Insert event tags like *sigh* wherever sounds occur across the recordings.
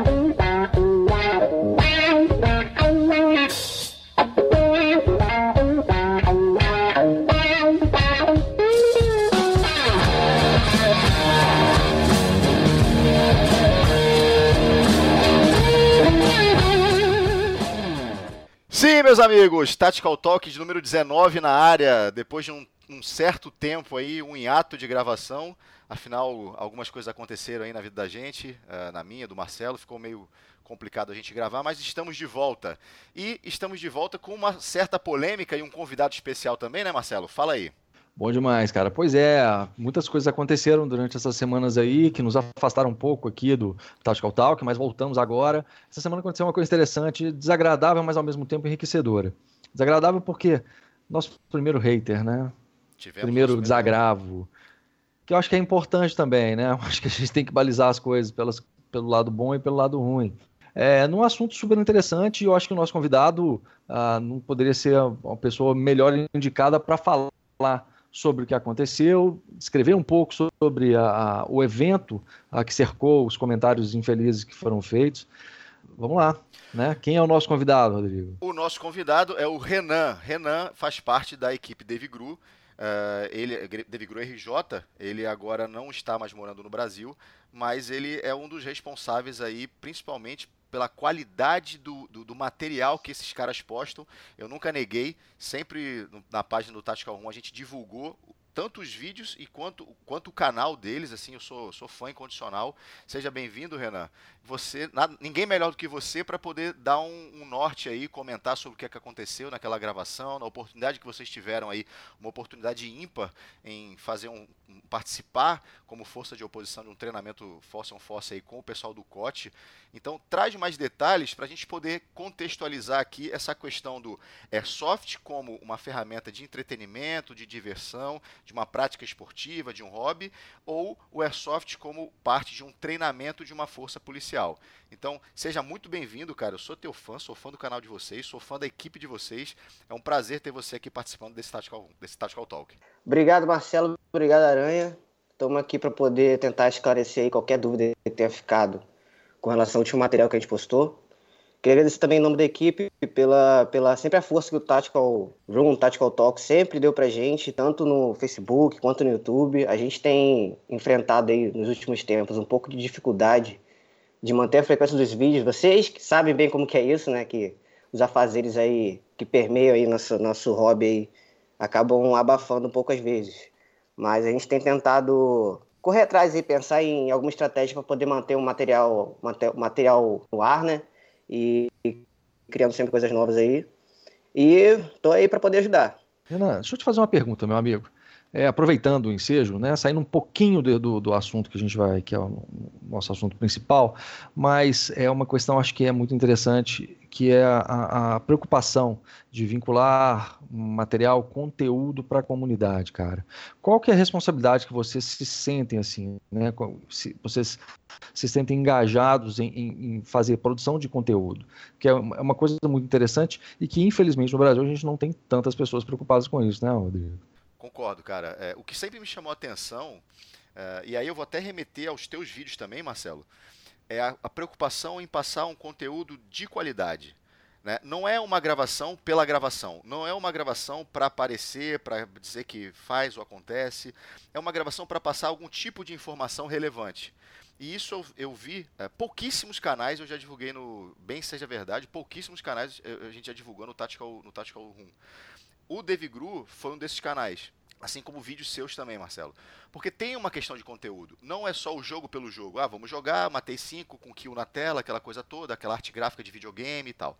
Bye. Sim, meus amigos, Tactical Talk de número 19 na área, depois de um, um, certo tempo aí, um hiato de gravação, afinal, algumas coisas aconteceram aí na vida da gente, uh, na minha, do Marcelo, ficou meio complicado a gente gravar, mas estamos de volta. E estamos de volta com uma certa polêmica e um convidado especial também, né, Marcelo? Fala aí. Bom demais, cara. Pois é, muitas coisas aconteceram durante essas semanas aí que nos afastaram um pouco aqui do Tactical Talk, mas voltamos agora. Essa semana aconteceu uma coisa interessante, desagradável, mas ao mesmo tempo enriquecedora. Desagradável porque nosso primeiro hater, né? Tivemos primeiro desagravo. Que eu acho que é importante também, né? Eu acho que a gente tem que balizar as coisas pelas, pelo lado bom e pelo lado ruim. É, num assunto super interessante, eu acho que o nosso convidado ah, não poderia ser uma pessoa melhor indicada para falar sobre o que aconteceu, escrever um pouco sobre a, a, o evento a, que cercou os comentários infelizes que foram feitos. Vamos lá, né? Quem é o nosso convidado, Rodrigo? O nosso convidado é o Renan. Renan faz parte da equipe Devigru. Uh, ele, Devigru RJ, ele agora não está mais morando no Brasil, mas ele é um dos responsáveis aí, principalmente pela qualidade do, material que esses caras postam. Eu nunca neguei, sempre na página do Tactical Room a gente divulgou tanto os vídeos e quanto, quanto o canal deles, assim, eu sou, sou fã incondicional. Seja bem-vindo, Renan. Você, nada, ninguém melhor do que você para poder dar um, um, norte aí, comentar sobre o que, é que aconteceu naquela gravação, na oportunidade que vocês tiveram aí, uma oportunidade ímpar em fazer um, participar como força de oposição de um treinamento force on force aí com o pessoal do COT. Então, traz mais detalhes para a gente poder contextualizar aqui essa questão do airsoft como uma ferramenta de entretenimento, de diversão, de uma prática esportiva, de um hobby, ou o airsoft como parte de um treinamento de uma força policial. Então, seja muito bem-vindo, cara. Eu sou teu fã, sou fã do canal de vocês, sou fã da equipe de vocês. É um prazer ter você aqui participando desse Tactical, desse Tactical Talk. Obrigado, Marcelo. Obrigado, Aranha. Estamos aqui para poder tentar esclarecer qualquer dúvida que tenha ficado com relação ao último material que a gente postou. Queria agradecer também em nome da equipe pela, pela sempre a força que o Tactical Room, Tactical Talk sempre deu pra gente, tanto no Facebook quanto no YouTube. A gente tem enfrentado aí nos últimos tempos um pouco de dificuldade de manter a frequência dos vídeos. Vocês sabem bem como que é isso, né? Que os afazeres aí que permeiam aí nosso, nosso hobby aí acabam abafando um pouco às vezes. Mas a gente tem tentado correr atrás e pensar em alguma estratégia para poder manter o material, material no ar, né? e, criando sempre coisas novas aí. E tô aí para poder ajudar. Renan, deixa eu te fazer uma pergunta, meu amigo. É, aproveitando o ensejo, né, saindo um pouquinho de, do, do assunto que a gente vai, que é o nosso assunto principal, mas é uma questão acho que é muito interessante, que é a, a preocupação de vincular material, conteúdo para a comunidade, cara. Qual que é a responsabilidade que vocês se sentem assim, né? Se vocês se sentem engajados em, em, em fazer produção de conteúdo, que é uma coisa muito interessante e que infelizmente no Brasil a gente não tem tantas pessoas preocupadas com isso, né, Rodrigo? Concordo, cara. É, o que sempre me chamou a atenção, é, e aí eu vou até remeter aos teus vídeos também, Marcelo, é a, a preocupação em passar um conteúdo de qualidade. Né? Não é uma gravação pela gravação, não é uma gravação para aparecer, para dizer que faz ou acontece, é uma gravação para passar algum tipo de informação relevante. E isso eu, eu vi, é, pouquíssimos canais eu já divulguei no Bem Seja Verdade, pouquíssimos canais a gente já divulgou no Tactical, no Tactical Room. O Devigru foi um desses canais. Assim como vídeos seus também, Marcelo. Porque tem uma questão de conteúdo. Não é só o jogo pelo jogo. Ah, vamos jogar, matei 5 com kill na tela, aquela coisa toda, aquela arte gráfica de videogame e tal.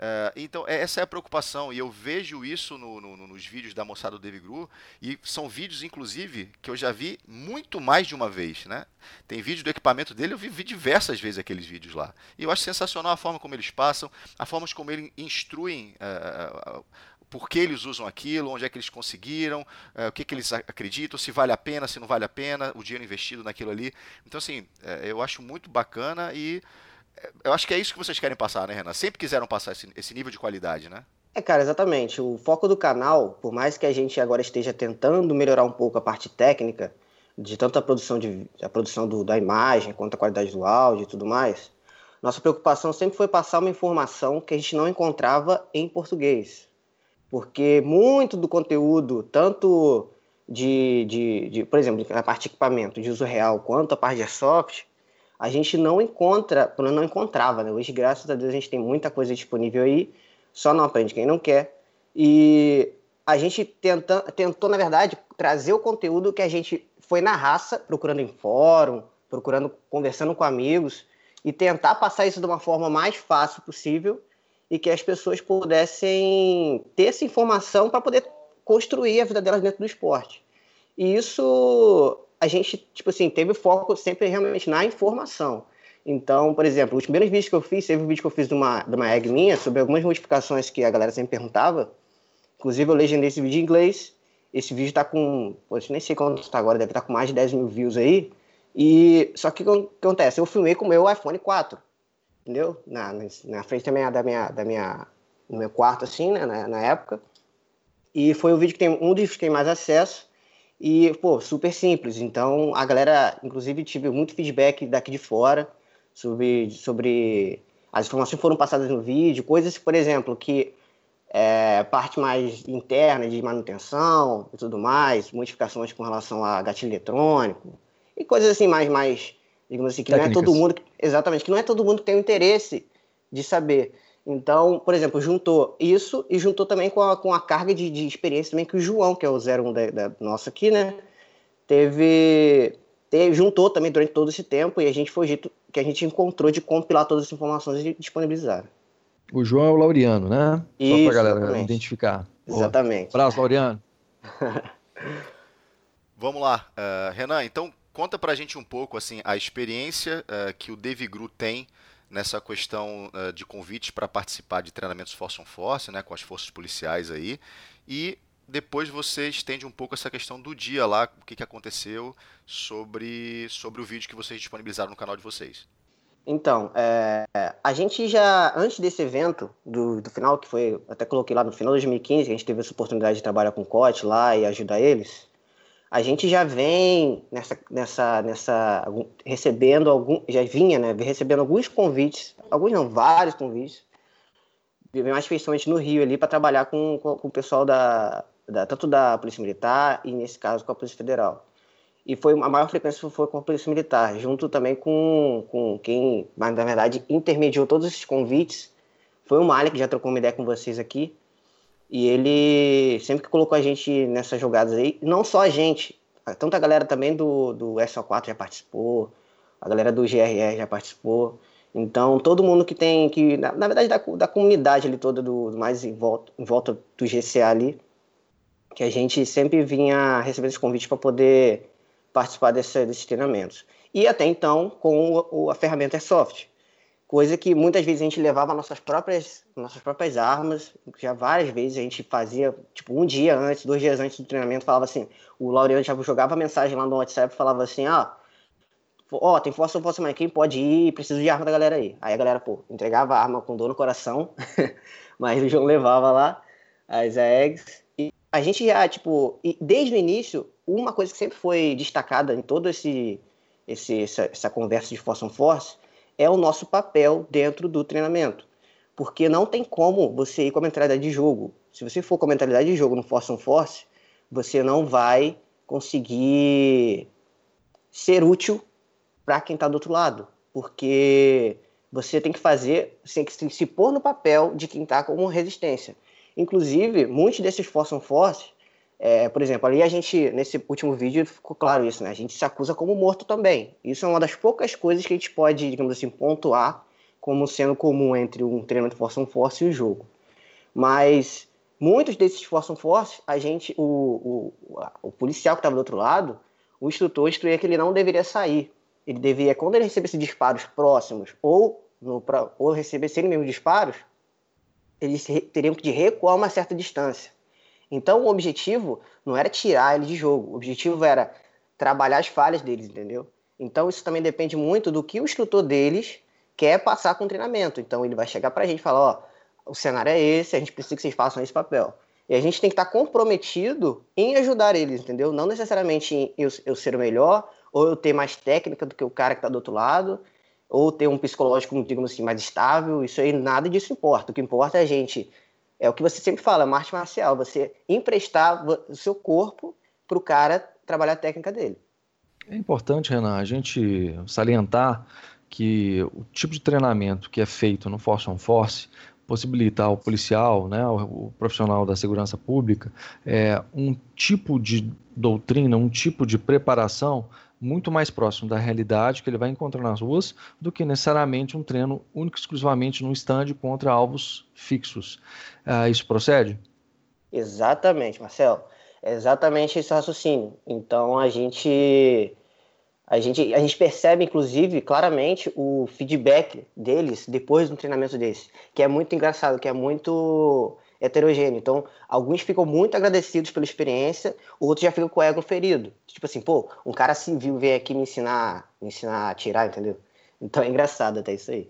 Uh, então, é, essa é a preocupação, e eu vejo isso no, no, nos vídeos da moçada do Devigru, e são vídeos, inclusive, que eu já vi muito mais de uma vez. Né? Tem vídeo do equipamento dele, eu vi, vi diversas vezes aqueles vídeos lá. E eu acho sensacional a forma como eles passam, a forma como eles instruem uh, por que eles usam aquilo, onde é que eles conseguiram, é, o que, que eles acreditam, se vale a pena, se não vale a pena, o dinheiro investido naquilo ali. Então, assim, é, eu acho muito bacana e eu acho que é isso que vocês querem passar, né, Renan? Sempre quiseram passar esse, esse nível de qualidade, né? É, cara, exatamente. O foco do canal, por mais que a gente agora esteja tentando melhorar um pouco a parte técnica, de tanto a produção, de, a produção do, da imagem quanto a qualidade do áudio e tudo mais, nossa preocupação sempre foi passar uma informação que a gente não encontrava em português. Porque muito do conteúdo, tanto de, de, de por exemplo, a parte de equipamento de uso real, quanto a parte de soft, a gente não encontra, não encontrava, né? Hoje, graças a Deus, a gente tem muita coisa disponível aí, só não aprende quem não quer. E a gente tenta, tentou, na verdade, trazer o conteúdo que a gente foi na raça, procurando em fórum, procurando, conversando com amigos, e tentar passar isso de uma forma mais fácil possível e que as pessoas pudessem ter essa informação para poder construir a vida delas dentro do esporte. E isso a gente, tipo assim, teve foco sempre realmente na informação. Então, por exemplo, os primeiros vídeos que eu fiz, teve um vídeo que eu fiz de uma, de uma egg minha sobre algumas modificações que a galera sempre perguntava. Inclusive, eu legendei esse vídeo em inglês. Esse vídeo tá com, pô, nem sei quanto está agora, deve estar tá com mais de 10 mil views aí. E só que o que acontece? Eu filmei com o meu iPhone 4, entendeu? Na, na frente também da minha, da minha, no meu quarto, assim, né, na, na época. E foi o vídeo que tem um dos que tem mais acesso. E, pô, super simples. Então, a galera, inclusive, tive muito feedback daqui de fora sobre, sobre as informações foram passadas no vídeo, coisas, por exemplo, que é, parte mais interna de manutenção e tudo mais, modificações com relação a gatilho eletrônico e coisas assim mais, mais digamos assim, que Técnicas. não é todo mundo, exatamente, que não é todo mundo que tem o interesse de saber. Então, por exemplo, juntou isso e juntou também com a, com a carga de, de experiência também que o João, que é o 01 da, da nossa aqui, né? Teve, teve, juntou também durante todo esse tempo e a gente foi o jeito que a gente encontrou de compilar todas as informações e disponibilizar. O João é o Laureano, né? Isso, Só pra galera exatamente. identificar. Exatamente. Abraço, Laureano. *laughs* *laughs* Vamos lá, uh, Renan, então conta pra gente um pouco assim a experiência uh, que o Devigru tem nessa questão uh, de convites para participar de treinamentos Force on Force, né, com as forças policiais aí, e depois você estende um pouco essa questão do dia lá, o que, que aconteceu sobre, sobre o vídeo que vocês disponibilizaram no canal de vocês. Então, é, a gente já, antes desse evento, do, do final, que foi, até coloquei lá no final de 2015, a gente teve essa oportunidade de trabalhar com o COT lá e ajudar eles, a gente já vem nessa, nessa, nessa recebendo algum, já vinha, né, recebendo alguns convites, alguns não, vários convites, mais especialmente no Rio ali para trabalhar com, com, com, o pessoal da, da, tanto da Polícia Militar e nesse caso com a Polícia Federal. E foi a maior frequência foi com a Polícia Militar, junto também com, com quem, mas na verdade intermediou todos esses convites, foi o Malik que já trocou uma ideia com vocês aqui. E ele sempre que colocou a gente nessas jogadas aí, não só a gente, tanto a galera também do, do SO4 já participou, a galera do GRR já participou. Então, todo mundo que tem, que na, na verdade, da, da comunidade ali toda, do, mais em volta, em volta do GCA ali, que a gente sempre vinha receber esses convites para poder participar desse, desses treinamentos. E até então, com o, o, a ferramenta Airsoft coisa que muitas vezes a gente levava nossas próprias, nossas próprias armas, já várias vezes a gente fazia, tipo, um dia antes, dois dias antes do treinamento, falava assim, o Laureano já jogava mensagem lá no WhatsApp, falava assim, ah, ó, tem força ou força quem pode ir, preciso de arma da galera aí. Aí a galera, pô, entregava a arma com dor no coração, *laughs* mas o João levava lá as eggs, e a gente já, tipo, desde o início, uma coisa que sempre foi destacada em todo esse, esse essa, essa conversa de Force on Force, é o nosso papel dentro do treinamento. Porque não tem como você ir com a mentalidade de jogo. Se você for com a mentalidade de jogo no Force on Force, você não vai conseguir ser útil para quem está do outro lado. Porque você tem que fazer, você tem que se pôr no papel de quem está como resistência. Inclusive, muitos desses Force on Force é, por exemplo, ali a gente, nesse último vídeo, ficou claro isso, né? A gente se acusa como morto também. Isso é uma das poucas coisas que a gente pode, digamos assim, pontuar como sendo comum entre um treinamento Force on Force e o jogo. Mas muitos desses Force on Force, a gente, o, o, o policial que estava do outro lado, o instrutor instruía que ele não deveria sair. Ele deveria, quando ele recebesse disparos próximos ou, no, ou recebesse mesmo disparos, eles teriam que recuar uma certa distância. Então o objetivo não era tirar ele de jogo, o objetivo era trabalhar as falhas deles, entendeu? Então isso também depende muito do que o instrutor deles quer passar com o treinamento. Então ele vai chegar para a gente e falar, ó, o cenário é esse, a gente precisa que vocês façam esse papel. E a gente tem que estar comprometido em ajudar eles, entendeu? Não necessariamente em eu, eu ser o melhor, ou eu ter mais técnica do que o cara que está do outro lado, ou ter um psicológico, digamos assim, mais estável. Isso aí, nada disso importa. O que importa é a gente. É o que você sempre fala, uma arte marcial. Você emprestar o seu corpo para o cara trabalhar a técnica dele. É importante, Renan, a gente salientar que o tipo de treinamento que é feito no Force on Force possibilita ao policial, né, o profissional da segurança pública, é, um tipo de doutrina, um tipo de preparação muito mais próximo da realidade que ele vai encontrar nas ruas do que necessariamente um treino único exclusivamente num stand contra alvos fixos. Uh, isso procede? Exatamente, Marcelo. É exatamente esse raciocínio. Então a gente a gente, a gente percebe, inclusive, claramente o feedback deles depois do treinamento desse, que é muito engraçado, que é muito heterogêneo. Então, alguns ficam muito agradecidos pela experiência, outros já ficam com o ego ferido. Tipo assim, pô, um cara civil veio aqui me ensinar, me ensinar a atirar, entendeu? Então é engraçado até isso aí.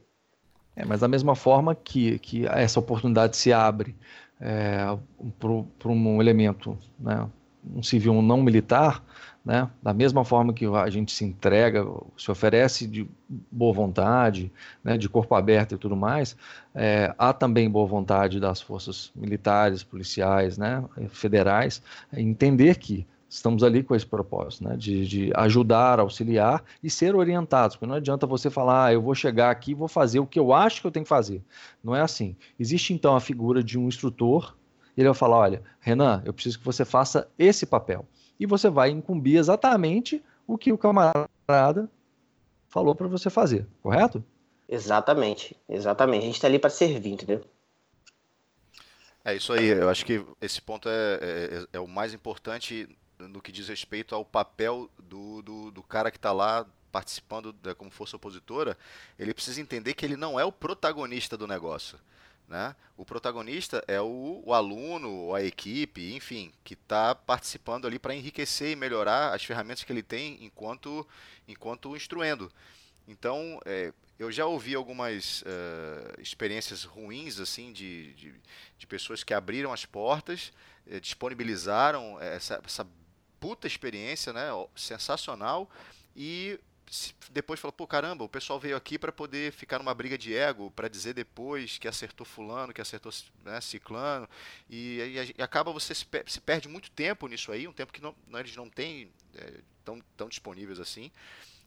É, mas da mesma forma que, que essa oportunidade se abre é, para um elemento, né, um civil não militar, né? Da mesma forma que a gente se entrega, se oferece de boa vontade, né? de corpo aberto e tudo mais, é, há também boa vontade das forças militares, policiais, né? federais, entender que estamos ali com esse propósito, né? de, de, ajudar, auxiliar e ser orientados, porque não adianta você falar, ah, eu vou chegar aqui e vou fazer o que eu acho que eu tenho que fazer. Não é assim. Existe então a figura de um instrutor, ele vai falar, olha, Renan, eu preciso que você faça esse papel e você vai incumbir exatamente o que o camarada falou para você fazer, correto? Exatamente, exatamente. A gente está ali para servir, entendeu? É isso aí. Eu acho que esse ponto é, é, é o mais importante no que diz respeito ao papel do, do, do cara que está lá participando da, como força opositora. Ele precisa entender que ele não é o protagonista do negócio. Né? O protagonista é o, o aluno, a equipe, enfim, que está participando ali para enriquecer e melhorar as ferramentas que ele tem enquanto, enquanto instruendo. Então, é, eu já ouvi algumas uh, experiências ruins assim de, de, de, pessoas que abriram as portas, eh, disponibilizaram essa, essa puta experiência, né, sensacional, e depois falou, pô, caramba, o pessoal veio aqui para poder ficar numa briga de ego, para dizer depois que acertou fulano, que acertou né, ciclano, e, e, e, acaba você se, se, perde muito tempo nisso aí, um tempo que não, não eles não têm é, tão, tão disponíveis assim,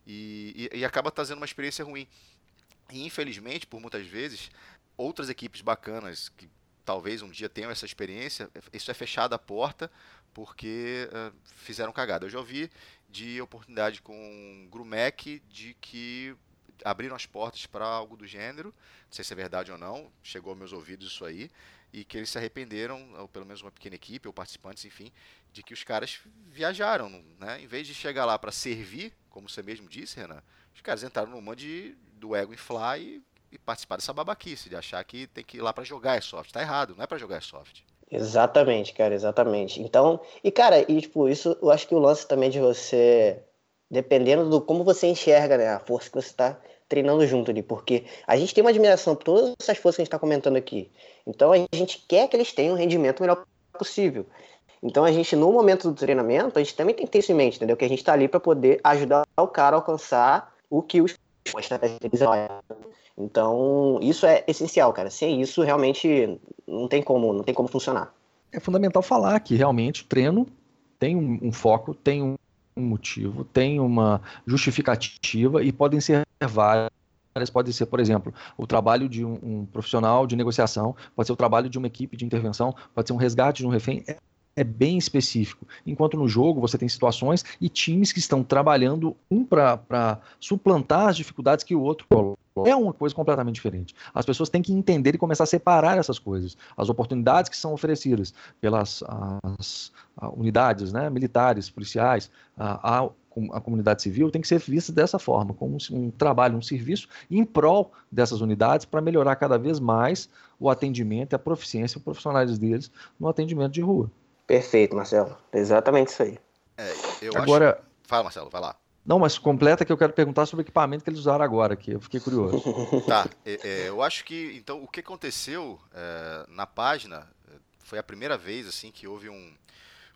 e, e, acaba trazendo uma experiência ruim. E infelizmente, por muitas vezes, outras equipes bacanas que talvez um dia tenham essa experiência, isso é fechada a porta porque uh, fizeram cagada. Eu já ouvi de oportunidade com Grumec de que abriram as portas para algo do gênero, não sei se é verdade ou não, chegou aos meus ouvidos isso aí, e que eles se arrependeram, ou pelo menos uma pequena equipe, ou participantes, enfim, de que os caras viajaram, né? Em vez de chegar lá para servir, como você mesmo disse, Renan, os caras entraram mundo de, do ego inflar e, e participar dessa babaquice, de achar que tem que ir lá para jogar airsoft. Tá errado, não é para jogar airsoft. Exatamente, cara, exatamente. Então, e cara, e tipo, isso eu acho que o lance também de você, dependendo do como você enxerga, né, a força que você está treinando junto ali, porque a gente tem uma admiração por todas essas forças que a gente está comentando aqui. Então a gente quer que eles tenham o rendimento melhor possível. Então a gente, no momento do treinamento, a gente também tem que ter isso em mente, entendeu? Que a gente está ali para poder ajudar o cara a alcançar o que os a estratégia então, isso é essencial, cara. Sem isso, realmente não tem como, não tem como funcionar. É fundamental falar que realmente o treino tem um, um foco, tem um, um motivo, tem uma justificativa e podem ser várias pode ser, por exemplo, o trabalho de um, um, profissional de negociação, pode ser o trabalho de uma equipe de intervenção, pode ser um resgate de um refém. É, bem específico. Enquanto no jogo você tem situações e times que estão trabalhando um para suplantar as dificuldades que o outro coloca. É uma coisa completamente diferente. As pessoas têm que entender e começar a separar essas coisas. As oportunidades que são oferecidas pelas as, unidades né, militares, policiais, a, a, a, comunidade civil tem que ser vista dessa forma, como um trabalho, um serviço em prol dessas unidades para melhorar cada vez mais o atendimento e a proficiência profissionais deles no atendimento de rua. Perfeito, Marcelo. Exatamente isso aí. É, eu Agora, acho... Fala, Marcelo, vai lá. Não, mas completa que eu quero perguntar sobre o equipamento que eles usaram agora, que eu fiquei curioso. *laughs* tá, é, é, eu acho que então o que aconteceu é, na página foi a primeira vez assim que houve um,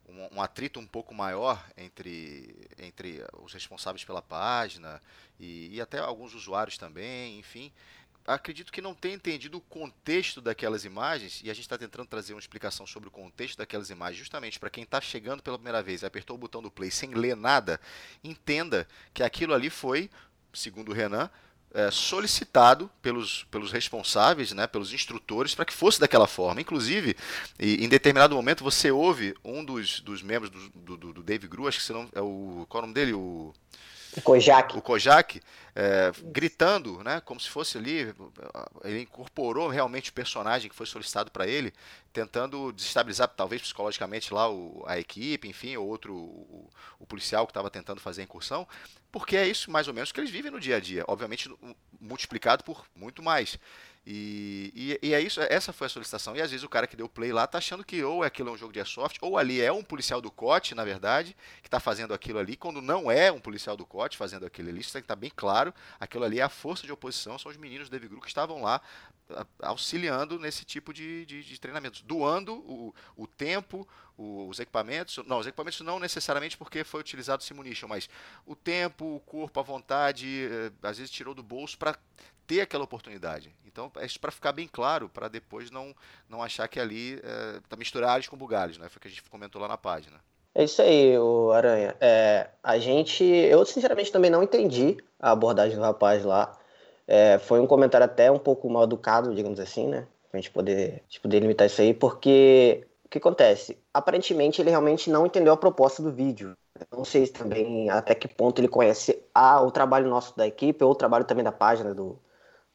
um, um, atrito um pouco maior entre, entre os responsáveis pela página e, e até alguns usuários também, enfim, acredito que não tenha entendido o contexto daquelas imagens, e a gente está tentando trazer uma explicação sobre o contexto daquelas imagens, justamente para quem está chegando pela primeira vez e apertou o botão do play sem ler nada, entenda que aquilo ali foi, segundo o Renan, é, solicitado pelos, pelos responsáveis, né, pelos instrutores, para que fosse daquela forma. Inclusive, e, em determinado momento, você ouve um dos, dos membros do, do, do Dave Gru, acho que não, é o. Qual é o nome dele? O. O Kojak. O Kojak, é, gritando, né, como se fosse ali, ele incorporou realmente o personagem que foi solicitado para ele, tentando desestabilizar talvez psicologicamente lá o, a equipe, enfim, ou outro, o, o policial que estava tentando fazer a incursão, porque é isso mais ou menos que eles vivem no dia a dia, obviamente multiplicado por muito mais. E, e, e, é isso, essa foi a solicitação. E às vezes o cara que deu play lá tá achando que ou aquilo é um jogo de airsoft, ou ali é um policial do COT, na verdade, que está fazendo aquilo ali, quando não é um policial do COT fazendo aquilo ali, isso tem que estar tá bem claro. Aquilo ali é a força de oposição, são os meninos do Dave Group que estavam lá auxiliando nesse tipo de, de, de treinamentos, doando o, o tempo, o, os equipamentos, não, os equipamentos não necessariamente porque foi utilizado Simunition, mas o tempo, o corpo, a vontade, eh, às vezes tirou do bolso para ter aquela oportunidade. Então, é para ficar bem claro, para depois não, não achar que ali é, misturar com bugalhos, né? Foi o que a gente comentou lá na página. É isso aí, o Aranha. É, a gente, eu sinceramente também não entendi a abordagem do rapaz lá. É, foi um comentário até um pouco mal educado, digamos assim, né? Pra gente poder, gente poder limitar isso aí, porque o que acontece? Aparentemente ele realmente não entendeu a proposta do vídeo. Eu não sei também até que ponto ele conhece a, o trabalho nosso da equipe ou o trabalho também da página do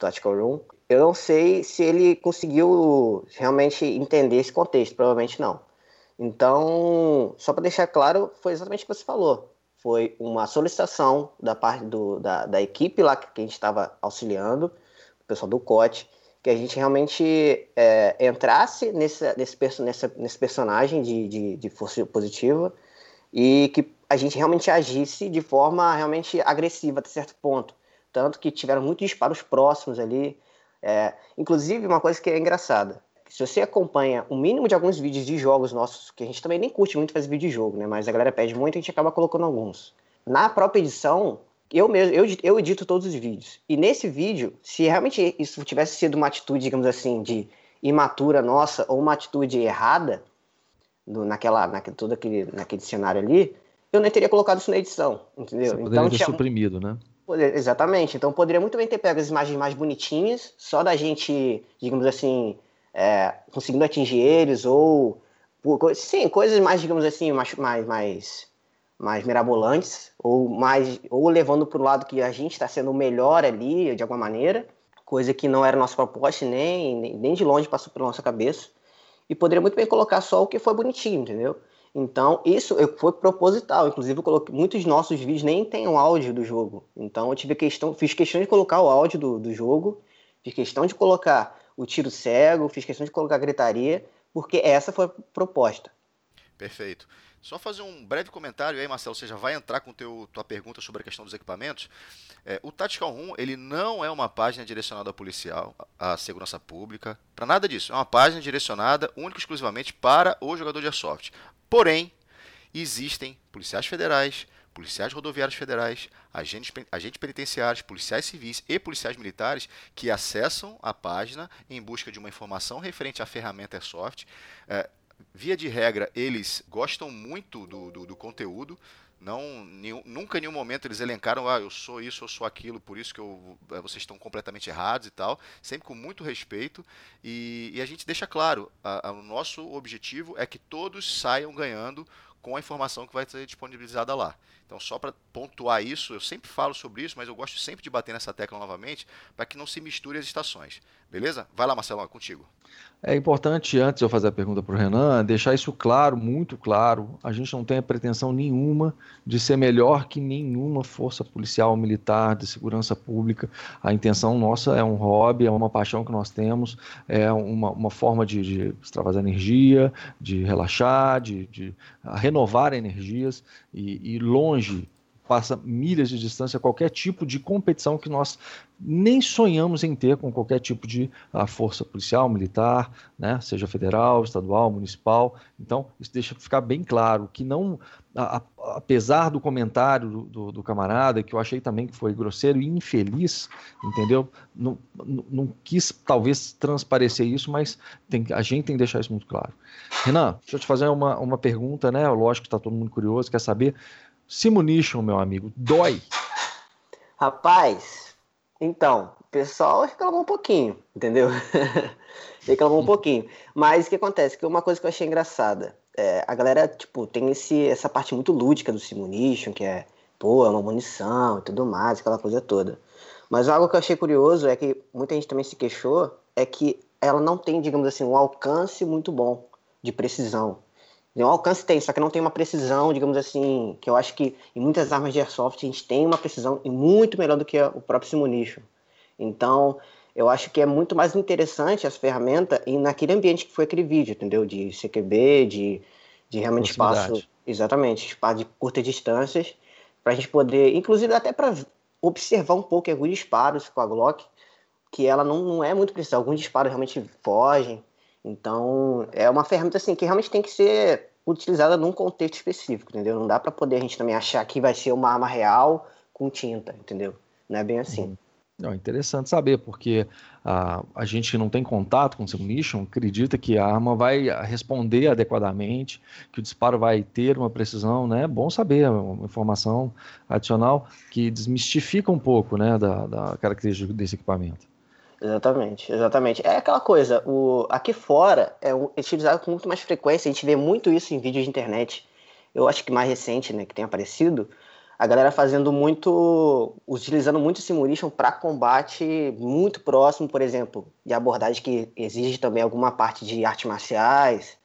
Tactical Room. Eu não sei se ele conseguiu realmente entender esse contexto, provavelmente não. Então, só para deixar claro, foi exatamente o que você falou foi uma solicitação da parte do, da, da equipe lá que a gente estava auxiliando, o pessoal do COT, que a gente realmente é, entrasse nesse, nesse, nesse, nesse personagem de, de, de força positiva e que a gente realmente agisse de forma realmente agressiva até certo ponto. Tanto que tiveram muitos disparos próximos ali. É, inclusive, uma coisa que é engraçada, se você acompanha o mínimo de alguns vídeos de jogos nossos, que a gente também nem curte muito fazer vídeo de jogo, né? Mas a galera pede muito e a gente acaba colocando alguns. Na própria edição, eu mesmo, eu, eu edito todos os vídeos. E nesse vídeo, se realmente isso tivesse sido uma atitude, digamos assim, de imatura nossa ou uma atitude errada, do, naquela, naquele, todo aquele, naquele cenário ali, eu nem teria colocado isso na edição, entendeu? Você poderia então, ter tinha... suprimido, né? Exatamente. Então poderia muito bem ter pego as imagens mais bonitinhas, só da gente, digamos assim, é, conseguindo atingir eles, ou sim, coisas mais, digamos assim, mais, mais, mais, mais mirabolantes, ou mais ou levando para o lado que a gente está sendo melhor ali, de alguma maneira, coisa que não era nossa proposta, nem, nem de longe passou pela nossa cabeça. E poderia muito bem colocar só o que foi bonitinho, entendeu? Então, isso foi proposital. Inclusive, coloquei, muitos nossos vídeos nem tem o áudio do jogo. Então, eu tive questão, fiz questão de colocar o áudio do, do jogo, fiz questão de colocar o tiro cego, fiz questão de colocar gritaria, porque essa foi a proposta. Perfeito. Só fazer um breve comentário aí, Marcelo, você já vai entrar com teu, tua pergunta sobre a questão dos equipamentos. É, o Tactical Room, ele não é uma página direcionada ao policial, à segurança pública, para nada disso. É uma página direcionada única e exclusivamente para o jogador de airsoft. Porém, existem policiais federais, policiais rodoviários federais, agentes, agentes penitenciários, policiais civis e policiais militares que acessam a página em busca de uma informação referente à ferramenta Airsoft. Via de regra, eles gostam muito do, do, do conteúdo, não, nenhum, nunca em nenhum momento eles elencaram, ah, eu sou isso, eu sou aquilo, por isso que eu, é, vocês estão completamente errados e tal. Sempre com muito respeito. E, e a gente deixa claro, a, a, o nosso objetivo é que todos saiam ganhando com a informação que vai ser disponibilizada lá. Então, só para pontuar isso, eu sempre falo sobre isso, mas eu gosto sempre de bater nessa tecla novamente para que não se misture as estações. Beleza? Vai lá, Marcelo, é contigo. É importante, antes de eu fazer a pergunta para o Renan, deixar isso claro, muito claro. A gente não tem a pretensão nenhuma de ser melhor que nenhuma força policial, militar, de segurança pública. A intenção nossa é um hobby, é uma paixão que nós temos, é uma, uma forma de, de extravasar energia, de relaxar, de, de renovar energias e, e longe passa milhas de distância qualquer tipo de competição que nós nem sonhamos em ter com qualquer tipo de uh, força policial, militar, né, seja federal, estadual, municipal. Então, isso deixa ficar bem claro que não, a, a, apesar do comentário do, do, do, camarada, que eu achei também que foi grosseiro e infeliz, entendeu? Não, não, não quis talvez transparecer isso, mas tem, a gente tem que deixar isso muito claro. Renan, deixa eu te fazer uma, uma pergunta, né? Lógico que está todo mundo curioso, quer saber. Simunition, meu amigo, dói? Rapaz, então, o pessoal reclamou um pouquinho, entendeu? *laughs* reclamou um pouquinho. Mas o que acontece? Que uma coisa que eu achei engraçada, é, a galera, tipo, tem esse, essa parte muito lúdica do Simunition, que é, pô, é uma munição e tudo mais, aquela coisa toda. Mas algo que eu achei curioso é que muita gente também se queixou, é que ela não tem, digamos assim, um alcance muito bom de precisão. O alcance tem, só que não tem uma precisão, digamos assim, que eu acho que em muitas armas de airsoft a gente tem uma precisão muito melhor do que o próprio Simunition. Então, eu acho que é muito mais interessante essa ferramenta e naquele ambiente que foi aquele vídeo, entendeu? De CQB, de, de realmente espaço. Exatamente, espaço de curtas distâncias, para a gente poder, inclusive até para observar um pouco alguns disparos com a Glock, que ela não, não é muito precisa. Alguns disparos realmente fogem. Então, é uma ferramenta assim que realmente tem que ser utilizada num contexto específico, entendeu? Não dá para poder a gente também achar que vai ser uma arma real com tinta, entendeu? Não é bem assim. Uhum. Não, interessante saber, porque a, a gente não tem contato com o Simulation, acredita que a arma vai responder adequadamente, que o disparo vai ter uma precisão, né? É bom saber, uma informação adicional que desmistifica um pouco, né, da, da característica desse equipamento. Exatamente, exatamente. É aquela coisa, o, aqui fora é utilizado com muito mais frequência, a gente vê muito isso em vídeos de internet. Eu acho que mais recente, né, que tem aparecido, a galera fazendo muito, utilizando muito simulation para combate muito próximo, por exemplo, de abordagem que exige também alguma parte de artes marciais,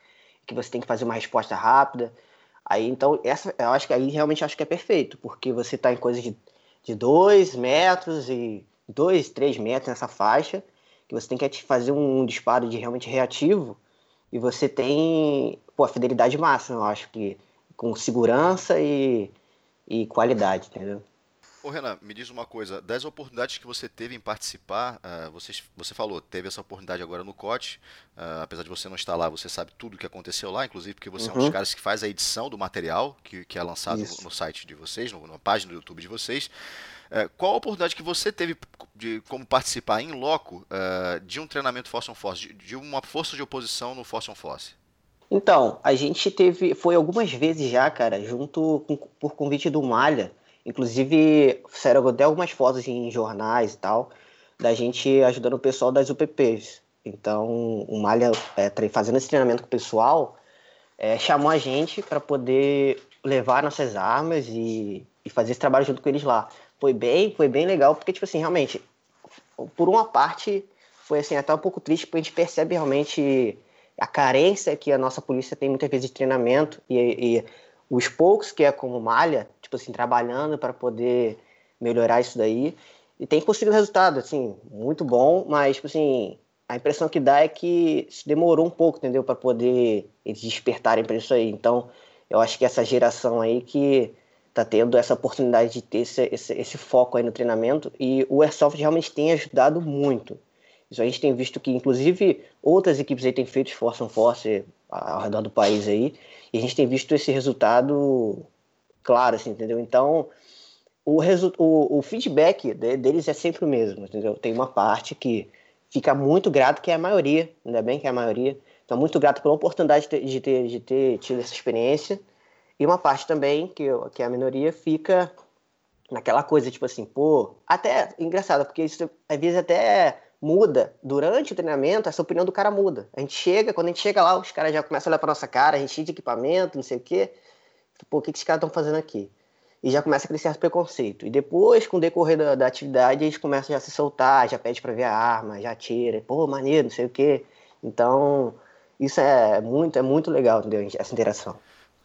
que você tem que fazer uma resposta rápida. Aí, então, essa, eu acho que aí realmente acho que é perfeito, porque você está em coisas de, de dois metros e dois, três metros nessa faixa, que você tem que fazer um disparo de realmente reativo, e você tem pô, a fidelidade máxima, eu acho que com segurança e, e qualidade, entendeu? Ô Renan, me diz uma coisa, das oportunidades que você teve em participar, uh, você, você falou, teve essa oportunidade agora no COT, uh, apesar de você não estar lá, você sabe tudo o que aconteceu lá, inclusive porque você uhum. é um dos uhum. caras que faz a edição do material que, que é lançado no, no, site de vocês, no, na página do YouTube de vocês. É, qual a oportunidade que você teve de como participar em loco uh, de um treinamento Force on Force, de, uma força de oposição no Force on Force? Então, a gente teve, foi algumas vezes já, cara, junto com, por convite do Malha, inclusive saíram até algumas fotos em jornais e tal, da gente ajudando o pessoal das UPPs. Então, o Malha, é, fazendo esse treinamento com o pessoal, é, chamou a gente para poder levar nossas armas e, e fazer esse trabalho junto com eles lá foi bem, foi bem legal, porque, tipo assim, realmente, por uma parte, foi assim, até um pouco triste, porque a gente percebe realmente a carência que a nossa polícia tem muitas vezes de treinamento e, e os poucos que é como malha, tipo assim, trabalhando para poder melhorar isso daí. E tem conseguido resultado, assim, muito bom, mas, tipo assim, a impressão que dá é que demorou um pouco, entendeu, para poder eles despertarem para isso aí. Então, eu acho que essa geração aí que está tendo essa oportunidade de ter esse, esse, esse, foco aí no treinamento e o Airsoft realmente tem ajudado muito. Isso a gente tem visto que, inclusive, outras equipes aí têm feito Force on Force ao redor do país aí, e a gente tem visto esse resultado claro, assim, entendeu? Então, o, o, o feedback deles é sempre o mesmo, entendeu? Tem uma parte que fica muito grato, que é a maioria, ainda bem que é a maioria, então muito grato pela oportunidade de ter, de ter, de ter tido essa experiência, e uma parte também, que, que é a minoria, fica naquela coisa, tipo assim, pô, até engraçado, porque isso às vezes até muda durante o treinamento, essa opinião do cara muda. A gente chega, quando a gente chega lá, os caras já começam a olhar pra nossa cara, a gente de equipamento, não sei o quê. Pô, o que, que esses caras estão fazendo aqui? E já começa aquele certo preconceito. E depois, com o decorrer da, da atividade, eles começam já a se soltar, já pede pra ver a arma, já tira, pô, maneiro, não sei o quê. Então, isso é muito, é muito legal, entendeu? Essa interação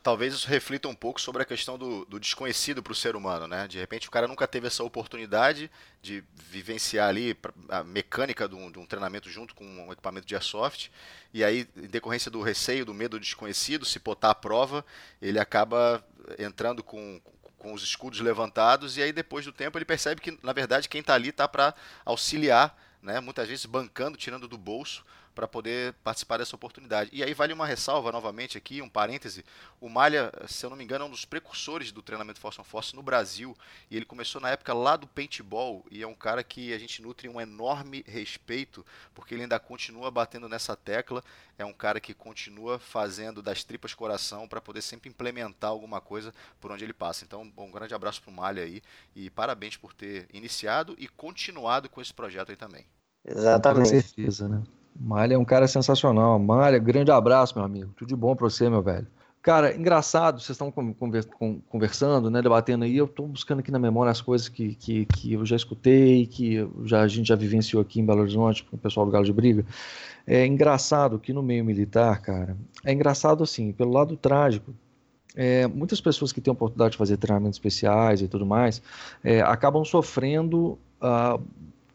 talvez isso reflita um pouco sobre a questão do, do desconhecido para o ser humano, né? De repente o cara nunca teve essa oportunidade de vivenciar ali a mecânica de um, de um, treinamento junto com um equipamento de airsoft, e aí, em decorrência do receio, do medo do desconhecido, se botar à prova, ele acaba entrando com, com os escudos levantados, e aí depois do tempo ele percebe que, na verdade, quem está ali está para auxiliar, né, muitas vezes bancando, tirando do bolso para poder participar dessa oportunidade. E aí vale uma ressalva novamente aqui, um parêntese. O Malha, se eu não me engano, é um dos precursores do treinamento Force on Force no Brasil. E ele começou na época lá do paintball. E é um cara que a gente nutre um enorme respeito, porque ele ainda continua batendo nessa tecla. É um cara que continua fazendo das tripas coração para poder sempre implementar alguma coisa por onde ele passa. Então, um grande abraço para o Malha aí. E parabéns por ter iniciado e continuado com esse projeto aí também. Exatamente. Com certeza, né? Malha é um cara sensacional. Malha, grande abraço, meu amigo. Tudo de bom pra você, meu velho. Cara, engraçado, vocês estão conversando, né, debatendo aí, eu estou buscando aqui na memória as coisas que, que, que eu já escutei, que já, a gente já vivenciou aqui em Belo Horizonte com o pessoal do Galo de Briga. É engraçado que no meio militar, cara, é engraçado assim, pelo lado trágico, é, muitas pessoas que têm a oportunidade de fazer treinamentos especiais e tudo mais, é, acabam sofrendo uh,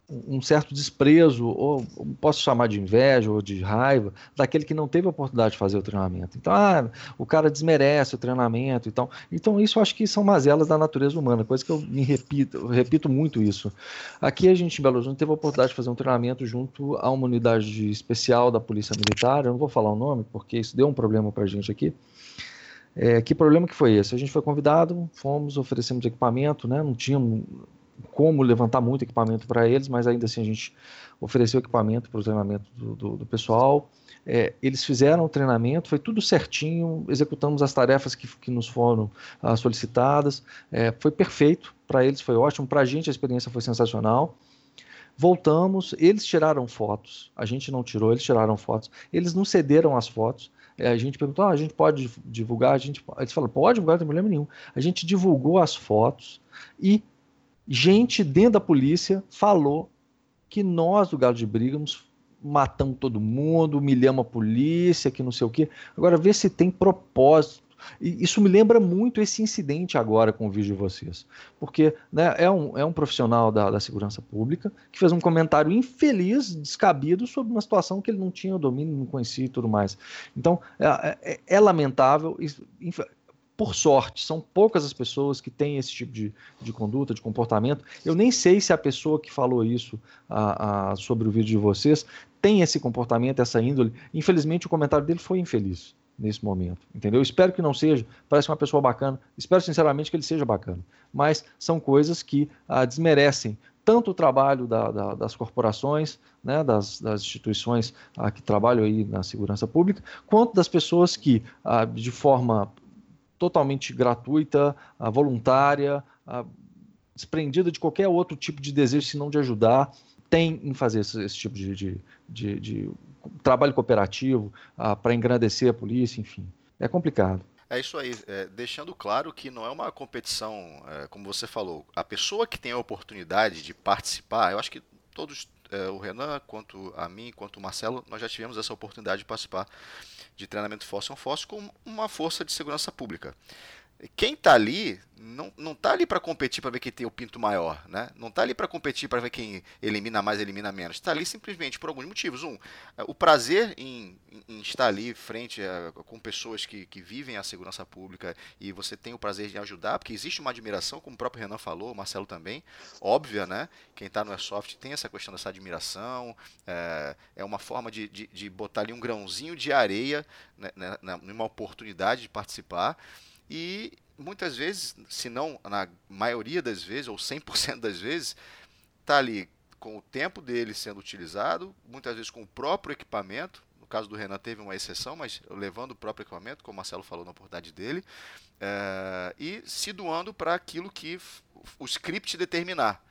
um certo desprezo, ou posso chamar de inveja ou de raiva, daquele que não teve a oportunidade de fazer o treinamento. Então, ah, o cara desmerece o treinamento e então, então isso eu acho que são mazelas da natureza humana, coisa que eu me repito, eu repito muito isso. Aqui a gente em Belo Horizonte teve a oportunidade de fazer um treinamento junto a uma unidade especial da Polícia Militar, eu não vou falar o nome, porque isso deu um problema para a gente aqui, é, que problema que foi esse? A gente foi convidado, fomos, oferecemos equipamento, né? Não tínhamos como levantar muito equipamento para eles, mas ainda assim a gente ofereceu equipamento para o treinamento do, do, do pessoal. É, eles fizeram o treinamento, foi tudo certinho, executamos as tarefas que, que nos foram ah, solicitadas, é, foi perfeito para eles, foi ótimo, para a gente a experiência foi sensacional. Voltamos, eles tiraram fotos, a gente não tirou, eles tiraram fotos, eles não cederam as fotos. É, a gente perguntou, ah, a gente pode divulgar, a gente, eles falaram, pode divulgar, não tem problema nenhum. A gente divulgou as fotos e gente dentro da polícia falou que nós do Galo de Briga matamos todo mundo, humilhamos a polícia, que não sei o quê. Agora, vê se tem propósito. Isso me lembra muito esse incidente agora com o vídeo de vocês. Porque né, é, um, é um profissional da, da segurança pública que fez um comentário infeliz, descabido, sobre uma situação que ele não tinha domínio, não conhecia e tudo mais. Então, é, é, é lamentável por sorte, são poucas as pessoas que têm esse tipo de, de conduta, de comportamento. Eu nem sei se a pessoa que falou isso a, a, sobre o vídeo de vocês tem esse comportamento, essa índole. Infelizmente, o comentário dele foi infeliz nesse momento, entendeu? espero que não seja, parece uma pessoa bacana, espero sinceramente que ele seja bacana, mas são coisas que ah, desmerecem tanto o trabalho da, da, das corporações, né, das, das instituições ah, que trabalham aí na segurança pública, quanto das pessoas que, ah, de forma totalmente gratuita, voluntária, desprendida de qualquer outro tipo de desejo, senão de ajudar, tem em fazer esse, esse tipo de, de, de, de, trabalho cooperativo para engrandecer a polícia, enfim. É complicado. É isso aí, é, deixando claro que não é uma competição, é, como você falou. A pessoa que tem a oportunidade de participar, eu acho que todos, é, o Renan, quanto a mim, quanto o Marcelo, nós já tivemos essa oportunidade de participar de treinamento fóssil on fóssil com uma força de segurança pública. Quem está ali não, não tá ali para competir para ver quem tem o pinto maior, né? Não está ali para competir para ver quem elimina mais, elimina menos. Está ali simplesmente por alguns motivos. Um, o prazer em, em estar ali frente a, com pessoas que, que vivem a segurança pública e você tem o prazer de ajudar, porque existe uma admiração, como o próprio Renan falou, o Marcelo também, óbvia, né? Quem está no Airsoft tem essa questão dessa admiração, é, é uma forma de, de, de, botar ali um grãozinho de areia né, né, numa oportunidade de participar. E muitas vezes, se não na maioria das vezes, ou 100% das vezes, está ali com o tempo dele sendo utilizado, muitas vezes com o próprio equipamento. No caso do Renan teve uma exceção, mas levando o próprio equipamento, como o Marcelo falou na oportunidade dele, é, e se doando para aquilo que o script determinar.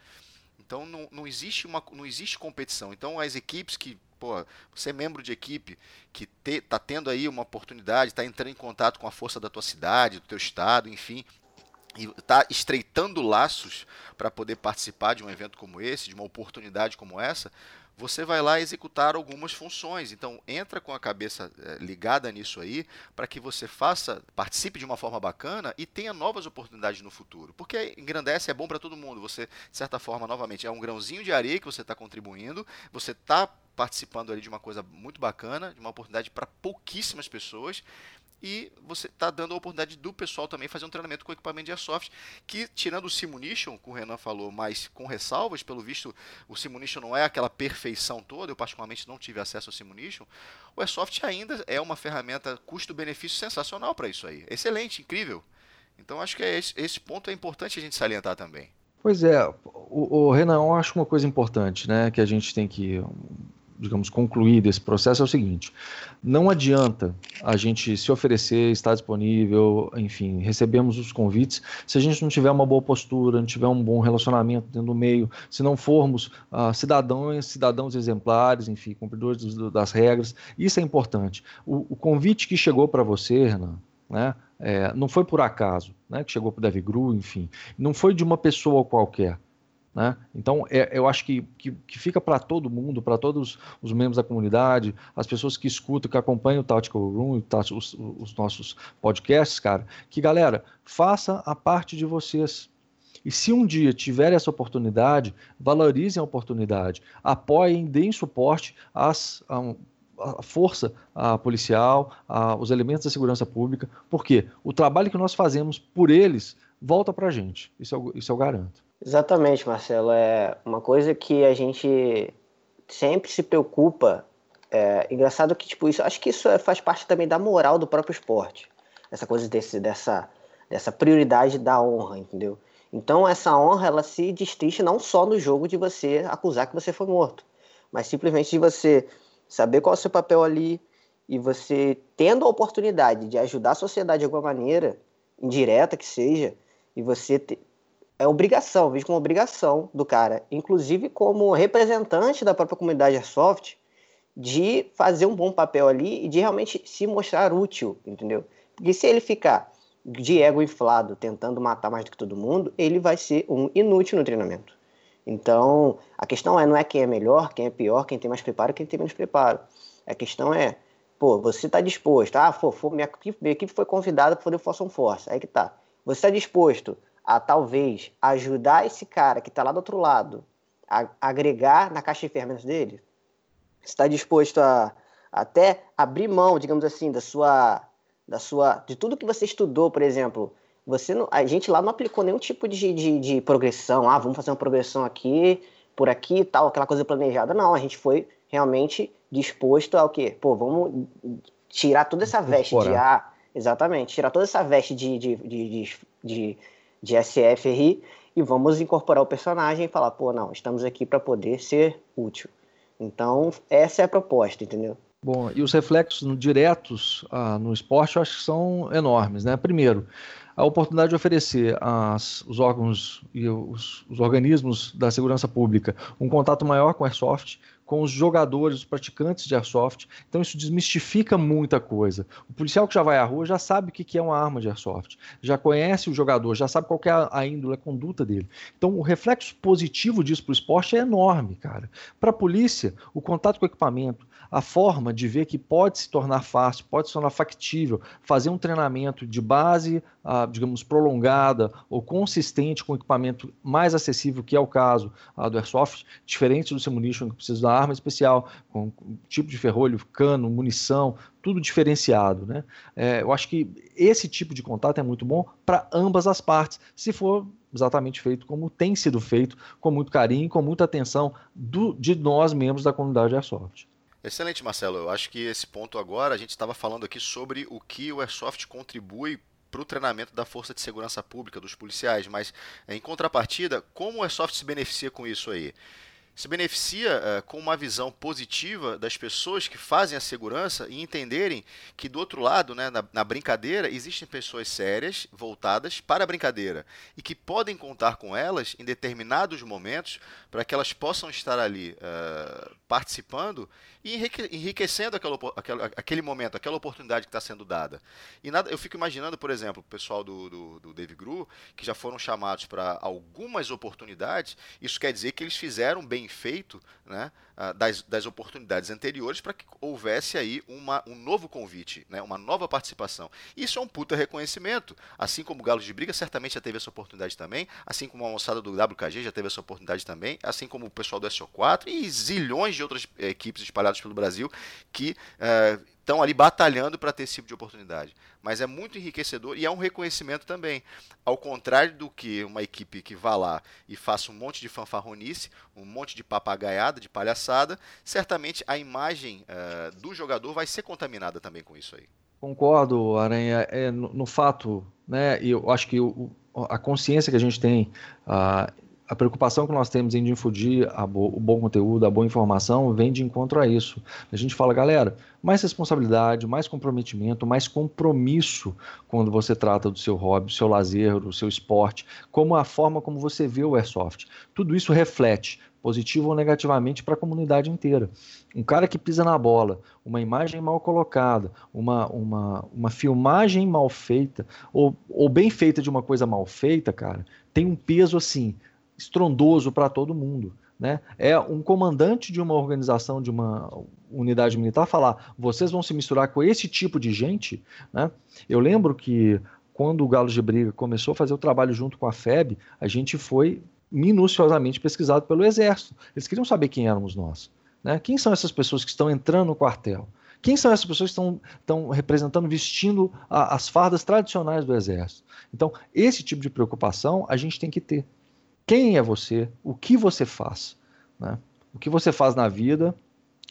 Então não, não, existe uma, não existe competição. Então as equipes que pô, você é membro de equipe que te, tá tendo aí uma oportunidade, está entrando em contato com a força da tua cidade, do teu estado, enfim, e está estreitando laços para poder participar de um evento como esse, de uma oportunidade como essa, você vai lá executar algumas funções. Então, entra com a cabeça é, ligada nisso aí, para que você faça, participe de uma forma bacana e tenha novas oportunidades no futuro. Porque engrandece, é bom para todo mundo. Você, de certa forma, novamente, é um grãozinho de areia que você está contribuindo, você está participando ali de uma coisa muito bacana, de uma oportunidade para pouquíssimas pessoas e você está dando a oportunidade do pessoal também fazer um treinamento com equipamento de airsoft, que tirando o Simunition, como o Renan falou, mas com ressalvas, pelo visto o Simunition não é aquela perfeição toda, eu particularmente não tive acesso ao Simunition, o airsoft ainda é uma ferramenta custo-benefício sensacional para isso aí, excelente, incrível. Então acho que é esse, esse ponto é importante a gente salientar também. Pois é, o, o Renan, eu acho uma coisa importante, né, que a gente tem que digamos, concluir desse processo é o seguinte: não adianta a gente se oferecer, estar disponível, enfim, recebemos os convites, se a gente não tiver uma boa postura, não tiver um bom relacionamento dentro do meio, se não formos uh, cidadãos, cidadãos exemplares, enfim, cumpridores das regras, isso é importante. O, o convite que chegou para você, Renan, né, é, não foi por acaso, né, que chegou para o DevGru, enfim, não foi de uma pessoa qualquer. Né? Então, é, eu acho que, que, que fica para todo mundo, para todos os membros da comunidade, as pessoas que escutam, que acompanham o Tactical Room, os, os nossos podcasts, cara, que, galera, faça a parte de vocês. E se um dia tiverem essa oportunidade, valorizem a oportunidade, apoiem, deem suporte às, força a policial, a, os elementos da segurança pública, porque o trabalho que nós fazemos por eles volta para a gente, isso eu, isso eu garanto. Exatamente, Marcelo. É uma coisa que a gente sempre se preocupa. É, engraçado que, tipo, isso, acho que isso é, faz parte também da moral do próprio esporte. Essa coisa desse, dessa, dessa prioridade da honra, entendeu? Então, essa honra, ela se destrincha não só no jogo de você acusar que você foi morto, mas simplesmente de você saber qual é o seu papel ali e você tendo a oportunidade de ajudar a sociedade de alguma maneira, indireta que seja, e você é obrigação, vejo como obrigação do cara, inclusive como representante da própria comunidade Airsoft, de fazer um bom papel ali e de realmente se mostrar útil, entendeu? Porque se ele ficar de ego inflado, tentando matar mais do que todo mundo, ele vai ser um inútil no treinamento. Então, a questão é não é quem é melhor, quem é pior, quem tem mais preparo, quem tem menos preparo. A questão é, pô, você está disposto, ah, pô, minha, minha equipe foi convidada para fazer o Force on Force, aí que tá. Você está disposto a talvez ajudar esse cara que está lá do outro lado a agregar na caixa de ferramentas dele? Está disposto a até abrir mão, digamos assim, da sua, da sua, de tudo que você estudou, por exemplo? Você não, a gente lá não aplicou nenhum tipo de, de, de progressão. Ah, vamos fazer uma progressão aqui, por aqui, tal, aquela coisa planejada. Não, a gente foi realmente disposto ao quê? Pô, vamos tirar toda essa veste de exatamente, tirar toda essa veste de, de, de, de, de SFRI e vamos incorporar o personagem e falar, pô, não, estamos aqui para poder ser útil. Então, essa é a proposta, entendeu? Bom, e os reflexos diretos ah, no esporte eu acho que são enormes, né? Primeiro, a oportunidade de oferecer às, os órgãos e os, os, organismos da segurança pública um contato maior com o Airsoft, com os jogadores, os praticantes de Airsoft. Então isso desmistifica muita coisa. O policial que já vai à rua já sabe o que é uma arma de Airsoft, já conhece o jogador, já sabe qual é a índole, a conduta dele. Então o reflexo positivo disso para o esporte é enorme, cara. Para a polícia, o contato com o equipamento, a forma de ver que pode se tornar fácil, pode se tornar factível, fazer um treinamento de base, digamos, prolongada ou consistente com equipamento mais acessível, que é o caso do Airsoft, diferente do Simunition, que precisa arma especial, com tipo de ferrolho, cano, munição, tudo diferenciado. Né? É, eu acho que esse tipo de contato é muito bom para ambas as partes, se for exatamente feito como tem sido feito, com muito carinho, com muita atenção do, de nós, membros da comunidade Airsoft. Excelente, Marcelo. Eu acho que esse ponto agora, a gente estava falando aqui sobre o que o Airsoft contribui para o treinamento da Força de Segurança Pública, dos policiais, mas em contrapartida, como o Airsoft se beneficia com isso aí? Se beneficia uh, com uma visão positiva das pessoas que fazem a segurança e entenderem que do outro lado, né, na, na, brincadeira, existem pessoas sérias, voltadas para a brincadeira e que podem contar com elas em determinados momentos para que elas possam estar ali uh, participando e enriquecendo aquela, aquela, aquele momento, aquela oportunidade que está sendo dada. E nada, eu fico imaginando, por exemplo, o pessoal do, do, do Dave Gru, que já foram chamados para algumas oportunidades, isso quer dizer que eles fizeram bem feito né, das, das oportunidades anteriores para que houvesse aí uma, um novo convite, né, uma nova participação. Isso é um puta reconhecimento. Assim como o Galo de Briga certamente já teve essa oportunidade também, assim como a moçada do WKG já teve essa oportunidade também, assim como o pessoal do SO4 e zilhões de outras equipes espalhadas pelo Brasil que uh, estão ali batalhando para ter esse tipo de oportunidade. Mas é muito enriquecedor e é um reconhecimento também. Ao contrário do que uma equipe que vá lá e faça um monte de fanfarronice, um monte de papagaiada, de palhaçada, certamente a imagem uh, do jogador vai ser contaminada também com isso aí. Concordo, Aranha. É, no, no fato, né, eu acho que o, a consciência que a gente tem uh, a preocupação que nós temos em difundir bo o bom conteúdo, a boa informação, vem de encontro a isso. A gente fala, galera, mais responsabilidade, mais comprometimento, mais compromisso quando você trata do seu hobby, do seu lazer, do seu esporte, como a forma como você vê o airsoft. Tudo isso reflete positivo ou negativamente para a comunidade inteira. Um cara que pisa na bola, uma imagem mal colocada, uma, uma, uma filmagem mal feita, ou, ou bem feita de uma coisa mal feita, cara, tem um peso assim estrondoso para todo mundo. Né? É um comandante de uma organização, de uma unidade militar, falar: vocês vão se misturar com esse tipo de gente. Né? Eu lembro que quando o Galo de Briga começou a fazer o trabalho junto com a FEB, a gente foi minuciosamente pesquisado pelo Exército. Eles queriam saber quem éramos nós. Né? Quem são essas pessoas que estão entrando no quartel? Quem são essas pessoas que estão, estão representando, vestindo a, as fardas tradicionais do Exército? Então, esse tipo de preocupação a gente tem que ter quem é você, o que você faz. Né? O que você faz na vida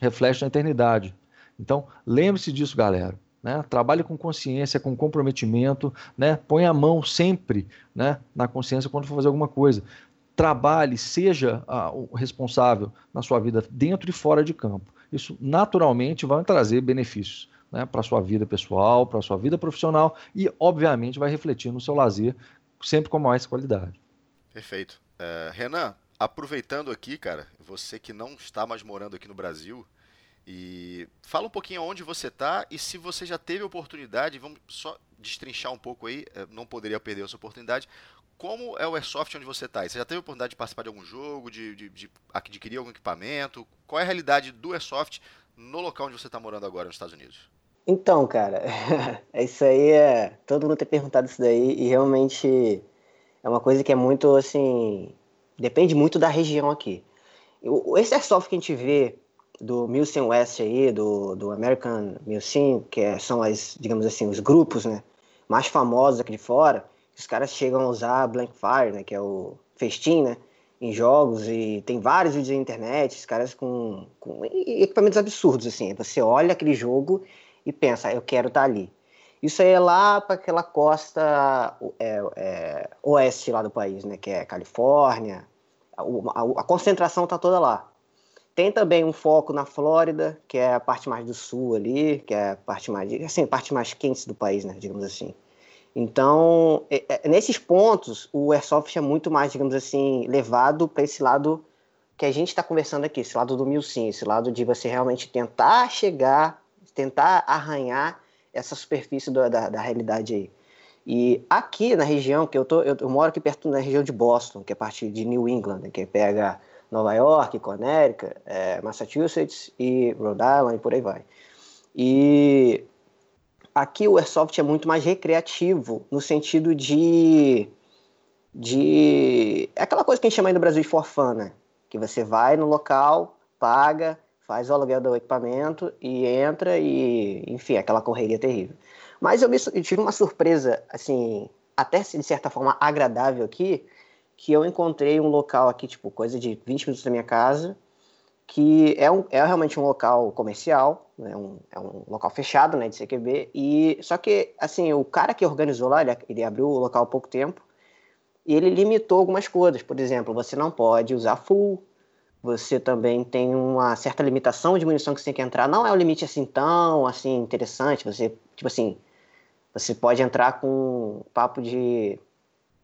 reflete na eternidade. Então, lembre-se disso, galera. Né? Trabalhe com consciência, com comprometimento, né? põe a mão sempre né, na consciência quando for fazer alguma coisa. Trabalhe, seja ah, o responsável na sua vida dentro e fora de campo. Isso naturalmente vai trazer benefícios né, para a sua vida pessoal, para a sua vida profissional e, obviamente, vai refletir no seu lazer, sempre com mais qualidade. Perfeito. Uh, Renan, aproveitando aqui, cara, você que não está mais morando aqui no Brasil, e fala um pouquinho onde você está e se você já teve oportunidade, vamos só destrinchar um pouco aí, eh, não poderia perder essa oportunidade. Como é o Airsoft onde você está? Você já teve oportunidade de participar de algum jogo, de, de, de adquirir algum equipamento? Qual é a realidade do Airsoft no local onde você está morando agora, nos Estados Unidos? Então, cara, *laughs* isso aí é. Todo mundo tem perguntado isso daí e realmente é uma coisa que é muito assim. Depende muito da região aqui. Esse airsoft que a gente vê do Milsim West aí, do, do American Milsim, que é, são as, digamos assim, os grupos, né, mais famosos aqui de fora, os caras chegam a usar Blank Fire, né, que é o festim, né, em jogos e tem vários vídeos na internet, os caras com, com equipamentos absurdos, assim, você olha aquele jogo e pensa, eu quero estar tá ali. Isso aí é lá para aquela costa é, é, oeste lá do país, né? Que é Califórnia. A, a, a concentração está toda lá. Tem também um foco na Flórida, que é a parte mais do sul ali, que é a parte mais, assim, parte mais quente do país, né? Digamos assim. Então, é, é, nesses pontos, o airsoft é muito mais, digamos assim, levado para esse lado que a gente está conversando aqui, esse lado do mil sim, esse lado de você realmente tentar chegar, tentar arranhar essa superfície do, da, da realidade aí. E aqui na região, que eu, tô, eu, eu, moro aqui perto da região de Boston, que é parte de New England, né, que pega Nova York, Connecticut, é, Massachusetts e Rhode Island e por aí vai. E aqui o airsoft é muito mais recreativo, no sentido de. de é aquela coisa que a gente chama aí no Brasil de forfã, né? Que você vai no local, paga, faz o aluguel do equipamento e entra e, enfim, aquela correria terrível. Mas eu, me, eu tive uma surpresa, assim, até de certa forma agradável aqui, que eu encontrei um local aqui, tipo, coisa de 20 minutos da minha casa, que é, um, é realmente um local comercial, né, um, é um local fechado, né, de CQB, e só que, assim, o cara que organizou lá, ele, ele abriu o local há pouco tempo, e ele limitou algumas coisas, por exemplo, você não pode usar full, você também tem uma certa limitação de munição que você tem que entrar. Não é um limite assim tão assim interessante. Você, tipo assim, você pode entrar com um papo de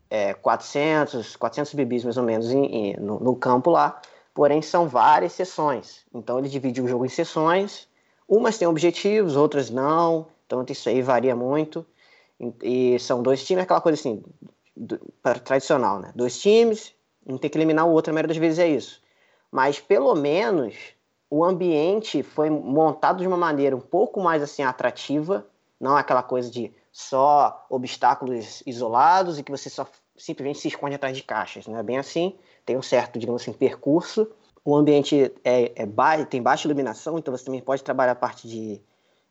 é, 400, 400 bibis mais ou menos em, em, no, no, campo lá. Porém, são várias sessões. Então, ele divide o jogo em sessões. Umas têm objetivos, outras não. Então, isso aí varia muito. E, e são dois times, aquela coisa assim, do, tradicional, né? Dois times, um tem que eliminar o outro, a maioria das vezes é isso mas pelo menos o ambiente foi montado de uma maneira um pouco mais assim atrativa, não aquela coisa de só obstáculos isolados e que você só simplesmente se esconde atrás de caixas, não é bem assim. Tem um certo, digamos assim, percurso. O ambiente é, é ba tem baixa iluminação, então você também pode trabalhar a parte de,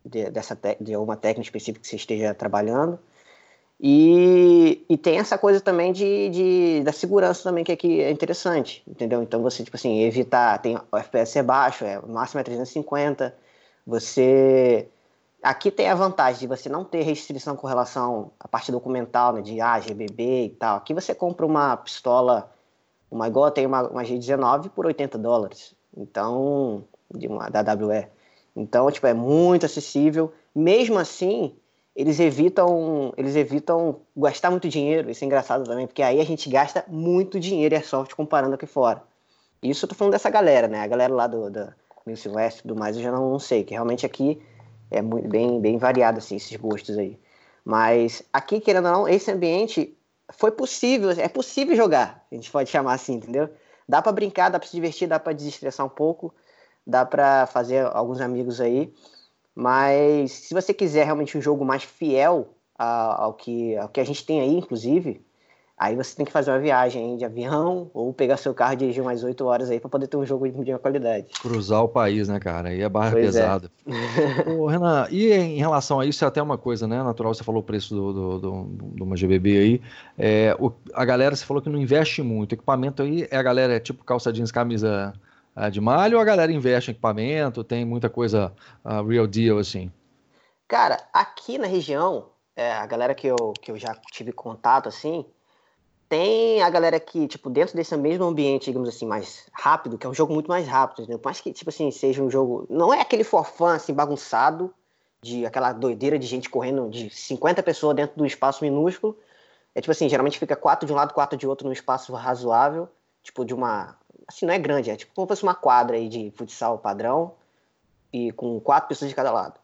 de, dessa de uma técnica específica que você esteja trabalhando. E, e tem essa coisa também de, de, da segurança também, que aqui é interessante, entendeu? Então você, tipo assim, evitar, tem o FPS é baixo, é, o máximo é 350, você... Aqui tem a vantagem de você não ter restrição com relação à parte documental, né, de A, GBB e tal. Aqui você compra uma pistola, uma igual tem uma, uma G19 por 80 dólares, então, de uma, da WE. Então, tipo, é muito acessível. Mesmo assim, eles evitam, eles evitam gastar muito dinheiro. Isso é engraçado também, porque aí a gente gasta muito dinheiro em airsoft comparando aqui fora. Isso eu tô falando dessa galera, né? A galera lá do, do Milton West e tudo mais, eu já não, não, sei, que realmente aqui é muito, bem, bem variado, assim, esses gostos aí. Mas aqui, querendo ou não, esse ambiente foi possível, é possível jogar, a gente pode chamar assim, entendeu? Dá para brincar, dá para se divertir, dá para desestressar um pouco, dá para fazer alguns amigos aí. Mas se você quiser realmente um jogo mais fiel ao que, ao que a gente tem aí, inclusive, aí você tem que fazer uma viagem de avião *laughs* ou pegar seu carro e dirigir umas 8 horas aí para poder ter um jogo de uma qualidade. Cruzar o país, né, cara? Aí é barra pois é. pesada. É. *laughs* Ô, Renan, e em relação a isso, é até uma coisa, né? Natural, você falou o preço do, do, do, do uma GBB aí. É, o, a galera, você falou que não investe muito. O equipamento aí, é a galera é tipo calça jeans, camisa uh, de malho ou a galera investe em equipamento, tem muita coisa uh, real deal assim? Cara, aqui na região, é, a galera que eu, que eu já tive contato assim, tem a galera que, tipo, dentro desse mesmo ambiente, digamos assim, mais rápido, que é um jogo muito mais rápido, entendeu? Por mais que, tipo assim, seja um jogo. Não é aquele forfã assim, bagunçado, de aquela doideira de gente correndo de 50 pessoas dentro do espaço minúsculo. É tipo assim, geralmente fica quatro de um lado, quatro de outro num espaço razoável, tipo de uma assim, não é grande, é tipo como se fosse uma quadra aí de futsal padrão e com quatro pessoas de cada lado.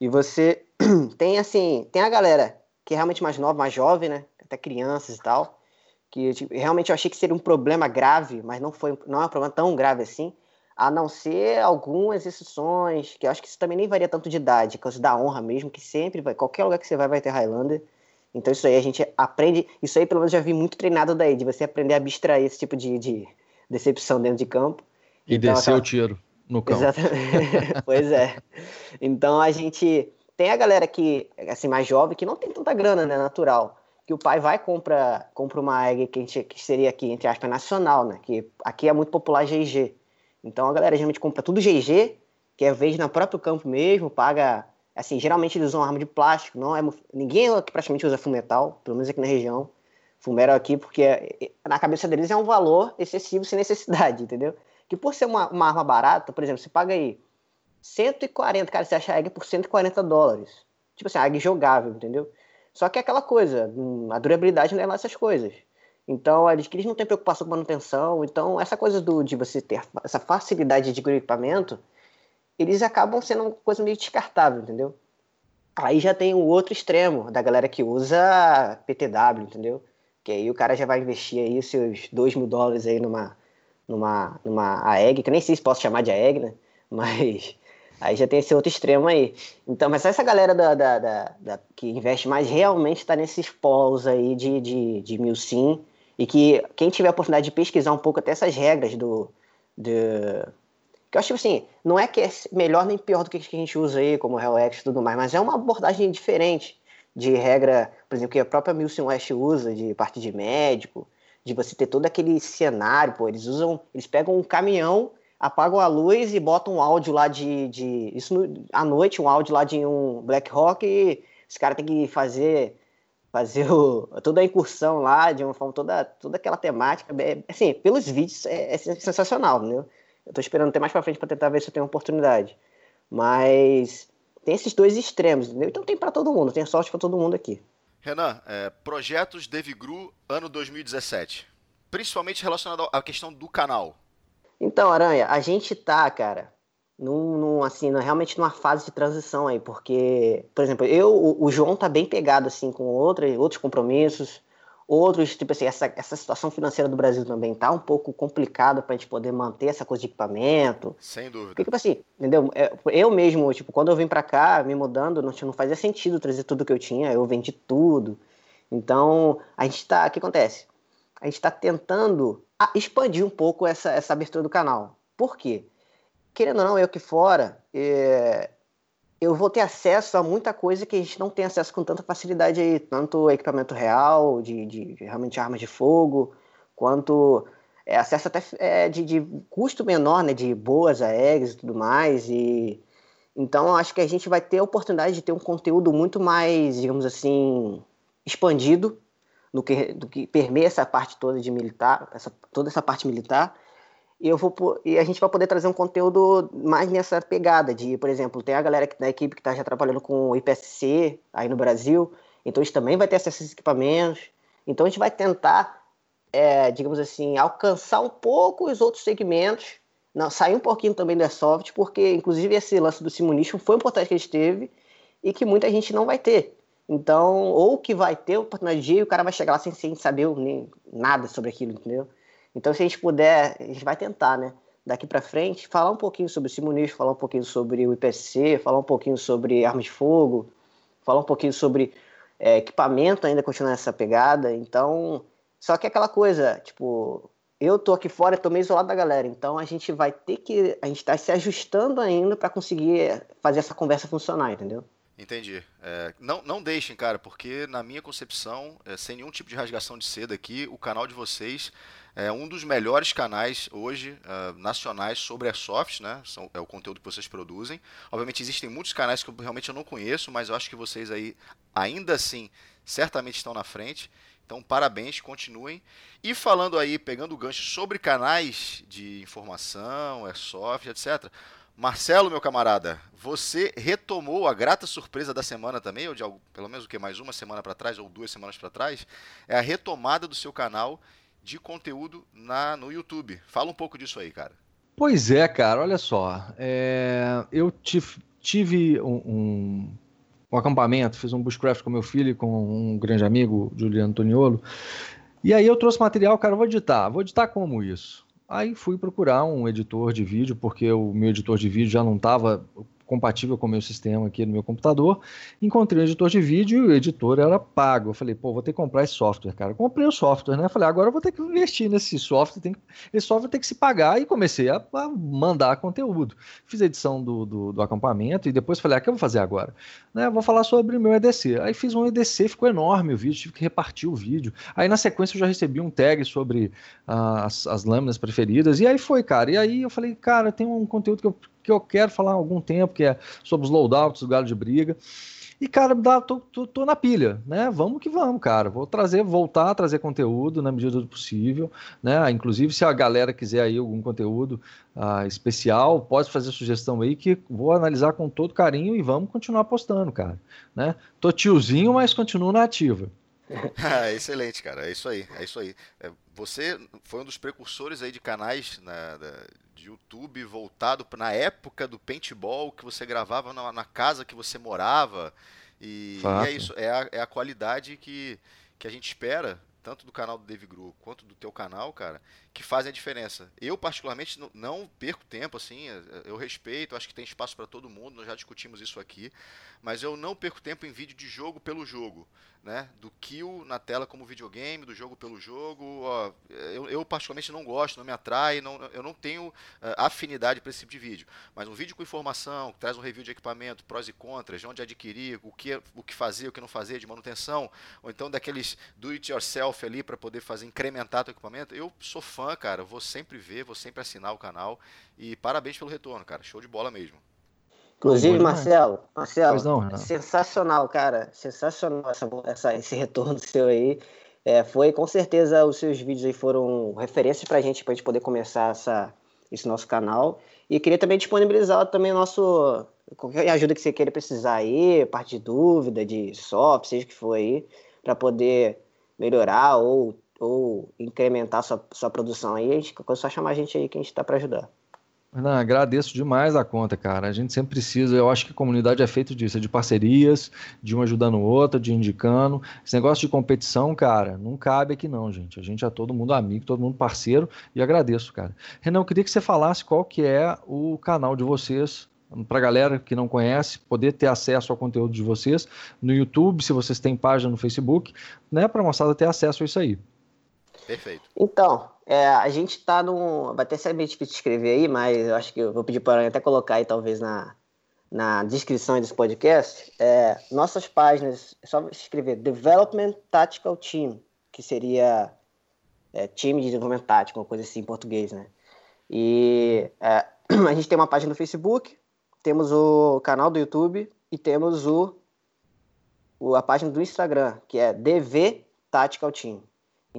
E você *clears throat* tem assim, tem a galera que é realmente mais nova, mais jovem, né? Até crianças e tal, que tipo, realmente eu achei que seria um problema grave, mas não foi, não é um problema tão grave assim, a não ser algumas exceções, que eu acho que isso também nem varia tanto de idade, causa da honra mesmo, que sempre vai, qualquer lugar que você vai vai ter Highlander. Então isso aí a gente aprende, isso aí pelo menos já vi muito treinado daí, de você aprender a abstrair esse tipo de, de decepção dentro de campo. E então, descer aquela... o tiro no campo. Exatamente. *laughs* pois é. Então a gente tem a galera que, assim, mais jovem, que não tem tanta grana, né, natural. Que o pai vai compra, compra uma egg que, gente, que seria aqui, entre aspas, nacional, né? Que aqui é muito popular GG. Então a galera geralmente compra tudo GG, que é vez no próprio campo mesmo, paga. Assim, geralmente eles usam arma de plástico, não é. Ninguém aqui praticamente usa fumetal, pelo menos aqui na região. Fumero aqui porque é, na cabeça deles é um valor excessivo sem necessidade, entendeu? Que por ser uma, uma arma barata, por exemplo, você paga aí 140, cara, você acha a egg por 140 dólares. Tipo assim, a jogável, entendeu? Só que é aquela coisa, hum, a durabilidade não é lá essas coisas. Então, eles, eles não têm preocupação com manutenção. Então, essa coisa do, de você ter essa facilidade de equipamento, eles acabam sendo uma coisa meio descartável, entendeu? Aí já tem o outro extremo da galera que usa PTW, entendeu? Que aí o cara já vai investir aí seus 2 mil dólares aí numa, numa, numa AEG, que eu nem sei se posso chamar de AEG, né? *laughs* Mas aí já tem esse outro extremo aí. Então, mas essa galera da, da, da, da que investe mais realmente está nesses polos aí de, de, de mil sim. E que quem tiver a oportunidade de pesquisar um pouco até essas regras do. do que eu acho assim, não é que é melhor nem pior do que a gente usa aí, como o Hellx e tudo mais, mas é uma abordagem diferente de regra, por exemplo, que a própria Milson West usa, de parte de médico, de você ter todo aquele cenário, pô, eles usam, eles pegam um caminhão, apagam a luz e botam um áudio lá de, de isso no, à noite, um áudio lá de um Black Rock e os caras têm que fazer fazer o, toda a incursão lá de uma forma toda toda aquela temática, é, assim, pelos vídeos é, é sensacional, entendeu? Eu tô esperando até mais para frente para tentar ver se eu tenho oportunidade. Mas tem esses dois extremos, entendeu? Então tem para todo mundo, tem sorte para todo mundo aqui. Renan, é, projetos Devigru ano 2017, principalmente relacionado à questão do canal. Então, Aranha, a gente tá, cara, num, num, assim, realmente numa fase de transição aí, porque, por exemplo, eu, o, o João tá bem pegado assim com outros outros compromissos, Outros, tipo assim, essa, essa situação financeira do Brasil também tá um pouco complicada para a gente poder manter essa coisa de equipamento. Sem dúvida. Porque, tipo assim, entendeu? É, eu mesmo, tipo, quando eu vim para cá, me mudando, não, não fazia sentido trazer tudo que eu tinha, eu vendi tudo. Então, a gente tá. O que acontece? A gente está tentando expandir um pouco essa, essa abertura do canal. Por quê? Querendo ou não, eu aqui fora, é, eu vou ter acesso a muita coisa que a gente não tem acesso com tanta facilidade aí, tanto equipamento real, de, de realmente armas de fogo, quanto é, acesso até é, de, de, custo menor, né, de boas aéreas e tudo mais, e então acho que a gente vai ter a oportunidade de ter um conteúdo muito mais, digamos assim, expandido do que, do que permeia essa parte toda de militar, essa, toda essa parte militar, e eu vou e a gente vai poder trazer um conteúdo mais nessa pegada de, por exemplo, tem a galera da equipe que está já trabalhando com o IPSC aí no Brasil, então a gente também vai ter acesso a esses equipamentos. Então a gente vai tentar, é, digamos assim, alcançar um pouco os outros segmentos, não, sair um pouquinho também do Airsoft, porque inclusive esse lance do Simunition foi importante que a gente teve e que muita gente não vai ter. Então, ou que vai ter oportunidade de ir, o cara vai chegar lá sem, sem saber nem nada sobre aquilo, entendeu? Então, se a gente puder, a gente vai tentar, né? Daqui para frente, falar um pouquinho sobre o falar um pouquinho sobre o IPSC, falar um pouquinho sobre armas de fogo, falar um pouquinho sobre é, equipamento, ainda continuar nessa pegada. Então, só que é aquela coisa, tipo, eu tô aqui fora, tô meio isolado da galera, então a gente vai ter que, a gente tá se ajustando ainda para conseguir fazer essa conversa funcionar, entendeu? Entendi. É, não, não deixem, cara, porque na minha concepção, é, sem nenhum tipo de rasgação de seda aqui, o canal de vocês é um dos melhores canais hoje uh, nacionais sobre airsoft, né? São, é o conteúdo que vocês produzem. Obviamente existem muitos canais que eu realmente eu não conheço, mas eu acho que vocês aí, ainda assim, certamente estão na frente. Então, parabéns, continuem. E falando aí, pegando o gancho sobre canais de informação, airsoft, etc. Marcelo, meu camarada, você retomou a grata surpresa da semana também, ou de algo, pelo menos o que mais uma semana para trás ou duas semanas para trás, é a retomada do seu canal de conteúdo na no YouTube. Fala um pouco disso aí, cara. Pois é, cara. Olha só, é, eu tive, tive um, um, um, acampamento, fiz um bushcraft com meu filho, com um grande amigo, Juliano Antoniolo. E aí eu trouxe material, cara, vou editar. Vou editar como isso? Aí fui procurar um editor de vídeo, porque o meu editor de vídeo já não estava compatível com o meu sistema aqui no meu computador. Encontrei um editor de vídeo e o editor era pago. Eu falei, pô, vou ter que comprar esse software, cara. Comprei o software, né? Falei, agora eu vou ter que investir nesse software, tem que... esse software tem que se pagar. E comecei a, a mandar conteúdo. Fiz a edição do, do, do, acampamento e depois falei, ah, o que eu vou fazer agora? Né? Vou falar sobre o meu EDC. Aí fiz um EDC, ficou enorme o vídeo, tive que repartir o vídeo. Aí na sequência eu já recebi um tag sobre uh, as, as lâminas preferidas. E aí foi, cara. E aí eu falei, cara, tem um conteúdo que eu que eu quero falar há algum tempo, que é sobre os loadouts do galo de briga. E, cara, dá, tô, tô, tô, na pilha, né? Vamos que vamos, cara. Vou trazer, voltar a trazer conteúdo na medida do possível, né? Inclusive, se a galera quiser aí algum conteúdo uh, especial, pode fazer sugestão aí que vou analisar com todo carinho e vamos continuar postando, cara. Né? Tô tiozinho, mas continuo na ativa. *laughs* ah, excelente, cara. É isso aí, é isso aí. É, você foi um dos precursores aí de canais né, de YouTube voltado na época do paintball que você gravava na, na casa que você morava. E, e, é isso, é a, é a qualidade que, que a gente espera, tanto do canal do Dave Gru quanto do teu canal, cara, que fazem a diferença. Eu, particularmente, não, perco tempo, assim, eu respeito, acho que tem espaço para todo mundo, nós já discutimos isso aqui, mas eu não perco tempo em vídeo de jogo pelo jogo né, do kill na tela como videogame, do jogo pelo jogo. Ó, eu, eu, particularmente não gosto, não me atrai, não, eu não tenho uh, afinidade para esse tipo de vídeo. Mas um vídeo com informação, que traz um review de equipamento, prós e contras, de onde adquirir, o que, o que fazer, o que não fazer, de manutenção, ou então daqueles do it yourself ali para poder fazer incrementar o equipamento, eu sou fã, cara, vou sempre ver, vou sempre assinar o canal e parabéns pelo retorno, cara, show de bola mesmo. Inclusive, Marcelo, Marcelo, não, sensacional, cara. Sensacional essa, essa, esse retorno seu aí. É, foi, com certeza, os seus vídeos aí foram referências pra gente, pra gente poder começar essa, esse nosso canal. E queria também disponibilizar também o nosso. Qualquer ajuda que você queira precisar aí, parte de dúvida, de software, seja o que for aí, para poder melhorar ou, ou incrementar sua, sua produção aí. A gente, é só chamar a gente aí que a gente tá para ajudar. Não, agradeço demais a conta, cara. A gente sempre precisa, eu acho que a comunidade é feita disso, é de parcerias, de um ajudando o outro, de indicando. Esse negócio de competição, cara, não cabe aqui não, gente. A gente é todo mundo amigo, todo mundo parceiro e agradeço, cara. Renan, eu queria que você falasse qual que é o canal de vocês, para galera que não conhece, poder ter acesso ao conteúdo de vocês no YouTube, se vocês têm página no Facebook, né, para moçada ter acesso a isso aí. Perfeito. Então, é, a gente tá no. Vai até ser meio difícil escrever aí, mas eu acho que eu vou pedir para até colocar aí, talvez, na, na descrição desse podcast, é, nossas páginas, é só escrever Development Tactical Team, que seria é, time de desenvolvimento tático, uma coisa assim em português, né? E é, *clears throat* a gente tem uma página no Facebook, temos o canal do YouTube e temos o, o a página do Instagram, que é DV Tactical Team.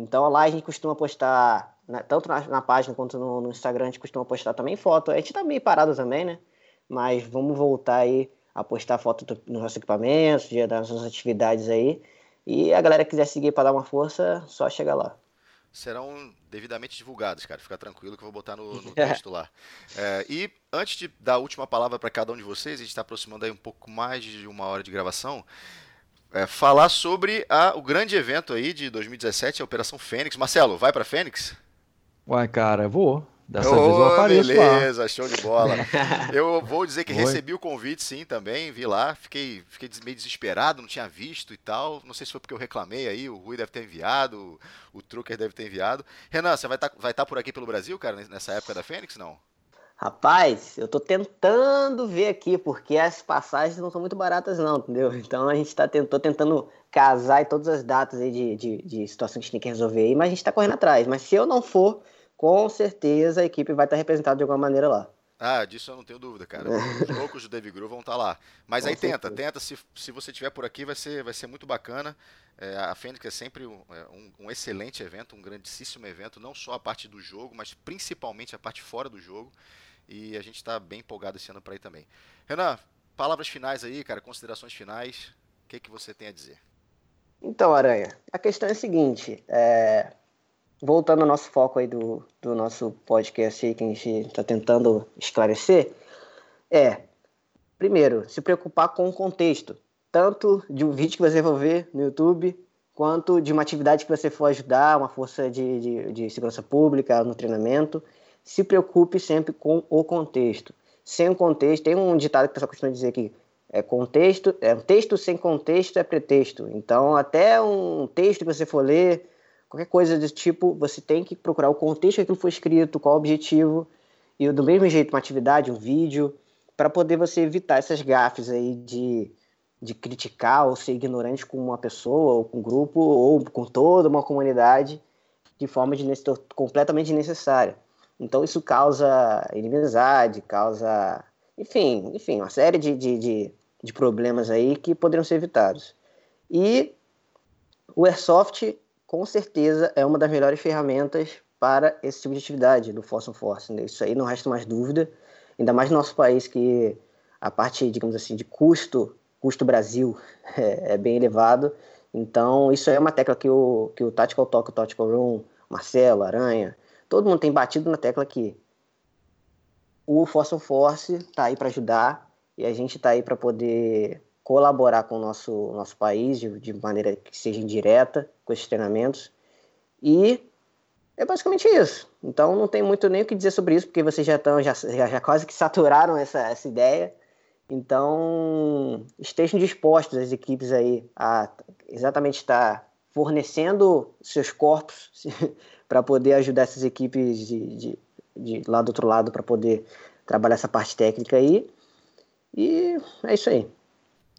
Então lá a gente costuma postar, né, tanto na, na, página quanto no, no, Instagram, a gente costuma postar também foto. A gente tá meio parado também, né? Mas vamos voltar aí a postar foto do, nos nossos equipamentos, dia das nossas atividades aí. E a galera que quiser seguir para dar uma força, só chegar lá serão devidamente divulgados, cara. Fica tranquilo que eu vou botar no, no *laughs* texto lá. É, e antes de dar a última palavra para cada um de vocês, a gente está aproximando aí um pouco mais de uma hora de gravação. É, falar sobre a, o grande evento aí de 2017, a Operação Fênix. Marcelo, vai para Fênix? Uai, cara, vou. Dessa oh, vez eu apareço beleza, lá. show de bola. *laughs* eu vou dizer que Oi. recebi o convite, sim, também, vi lá, fiquei, fiquei meio desesperado, não tinha visto e tal. Não sei se foi porque eu reclamei aí, o Rui deve ter enviado, o, Trucker deve ter enviado. Renan, você vai estar tá, vai tá por aqui pelo Brasil, cara, nessa época da Fênix, não? Rapaz, eu tô tentando ver aqui, porque as passagens não são muito baratas, não, entendeu? *laughs* Então a gente tá tentando, tentando casar todas as datas aí de, de, de situação que a gente tem que resolver aí, mas a gente tá correndo atrás. Mas se eu não for, com certeza a equipe vai estar representada de alguma maneira lá. Ah, disso eu não tenho dúvida, cara. *laughs* Os loucos do Dave Gru vão estar lá. Mas com aí certeza. tenta, tenta. Se, se você estiver por aqui, vai ser, vai ser muito bacana. É, a Fênix é sempre um, é, um, um, excelente evento, um grandíssimo evento, não só a parte do jogo, mas principalmente a parte fora do jogo. E a gente está bem empolgado esse ano para ir também. Renan, palavras finais aí, cara, considerações finais. O que, que você tem a dizer? Então, Aranha, a questão é a seguinte: é, voltando ao nosso foco aí do, do nosso podcast aí que a gente está tentando esclarecer, é, primeiro, se preocupar com o contexto, tanto de um vídeo que você for ver no YouTube, quanto de uma atividade que você for ajudar, uma força de, de, de segurança pública no treinamento, se preocupe sempre com o contexto. Sem o contexto, tem um ditado que o pessoal costuma dizer que é contexto, é um texto sem contexto é pretexto. Então, até um texto que você for ler, qualquer coisa desse tipo, você tem que procurar o contexto que aquilo foi escrito, qual o objetivo, e do mesmo jeito uma atividade, um vídeo, para poder você evitar essas gafes aí de, de criticar ou ser ignorante com uma pessoa, ou com um grupo, ou com toda uma comunidade, de forma de, completamente desnecessária. Então isso causa inimizade, causa, enfim, enfim, uma série de, de, de, de problemas aí que poderiam ser evitados. E o Airsoft com certeza é uma das melhores ferramentas para esse tipo de atividade do Force on Force. Né? Isso aí não resta mais dúvida, ainda mais no nosso país que a parte, digamos assim, de custo, custo Brasil *laughs* é, é bem elevado. Então, isso aí é uma tecla que o, que o Tactical Talk, o Tactical Room, Marcelo, Aranha, todo mundo tem batido na tecla que o Force on Force está aí para ajudar e a gente está aí para poder colaborar com o nosso, nosso país de, de maneira que seja indireta com esses treinamentos. E é basicamente isso. Então não tem muito nem o que dizer sobre isso, porque vocês já estão já, já, quase que saturaram essa, essa ideia. Então estejam dispostos as equipes aí a exatamente estar fornecendo seus corpos *laughs* para poder ajudar essas equipes de, de, de lá do outro lado para poder trabalhar essa parte técnica aí. E é isso aí.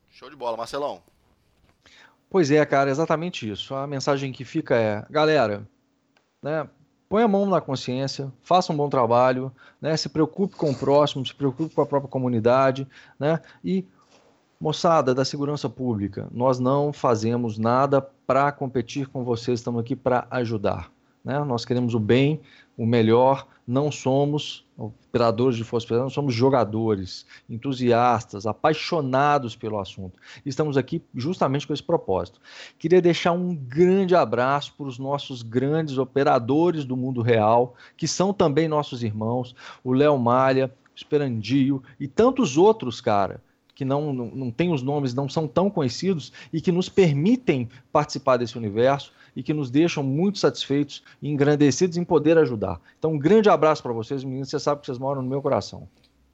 Show de bola, Marcelão. Pois é, cara, exatamente isso. A mensagem que fica é, galera, né, põe a mão na consciência, faça um bom trabalho, né, se preocupe com o próximo, se preocupe com a própria comunidade, né, e moçada da segurança pública, nós não fazemos nada para competir com vocês, estamos aqui para ajudar. Né? Nós queremos o bem, o melhor, não somos operadores de força pesada, nós somos jogadores, entusiastas, apaixonados pelo assunto. Estamos aqui justamente com esse propósito. Queria deixar um grande abraço para os nossos grandes operadores do mundo real, que são também nossos irmãos, o Léo Malha, o Esperandio e tantos outros, cara que não, não, não têm os nomes, não são tão conhecidos e que nos permitem participar desse universo e que nos deixam muito satisfeitos e engrandecidos em poder ajudar. Então, um grande abraço para vocês, meninos. Você sabe que vocês moram no meu coração.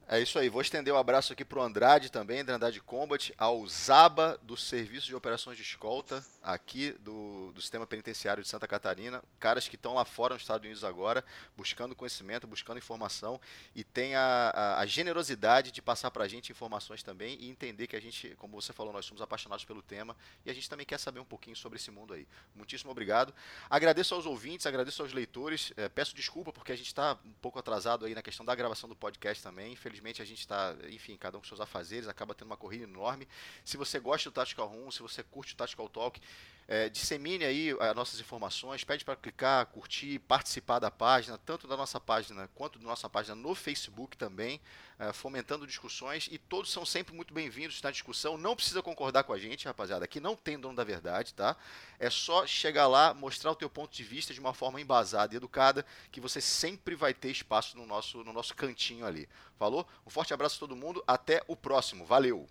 É isso aí. Vou estender o um abraço aqui para o Andrade também, Andrade Combat, ao Zaba, do Serviço de Operações de Escolta, aqui do, do Sistema Penitenciário de Santa Catarina. Caras que estão lá fora nos Estados Unidos agora, buscando conhecimento, buscando informação e tem a, a, a generosidade de passar para a gente informações também e entender que a gente, como você falou, nós somos apaixonados pelo tema e a gente também quer saber um pouquinho sobre esse mundo aí. Muitíssimo obrigado. Agradeço aos ouvintes, agradeço aos leitores. É, peço desculpa porque a gente está um pouco atrasado aí na questão da gravação do podcast também. Infelizmente, Infelizmente a gente está, enfim, cada um com seus afazeres, acaba tendo uma corrida enorme. Se você gosta do Tactical Room, se você curte o Tactical Talk, é, dissemine aí as nossas informações, pede para clicar, curtir, participar da página, tanto da nossa página quanto da nossa página no Facebook também, fomentando discussões e todos são sempre muito bem-vindos na discussão. Não precisa concordar com a gente, rapaziada, aqui não tem dono da verdade, tá? É só chegar lá, mostrar o teu ponto de vista de uma forma embasada e educada, que você sempre vai ter espaço no nosso, no nosso cantinho ali. Falou? Um forte abraço a todo mundo, até o próximo. Valeu!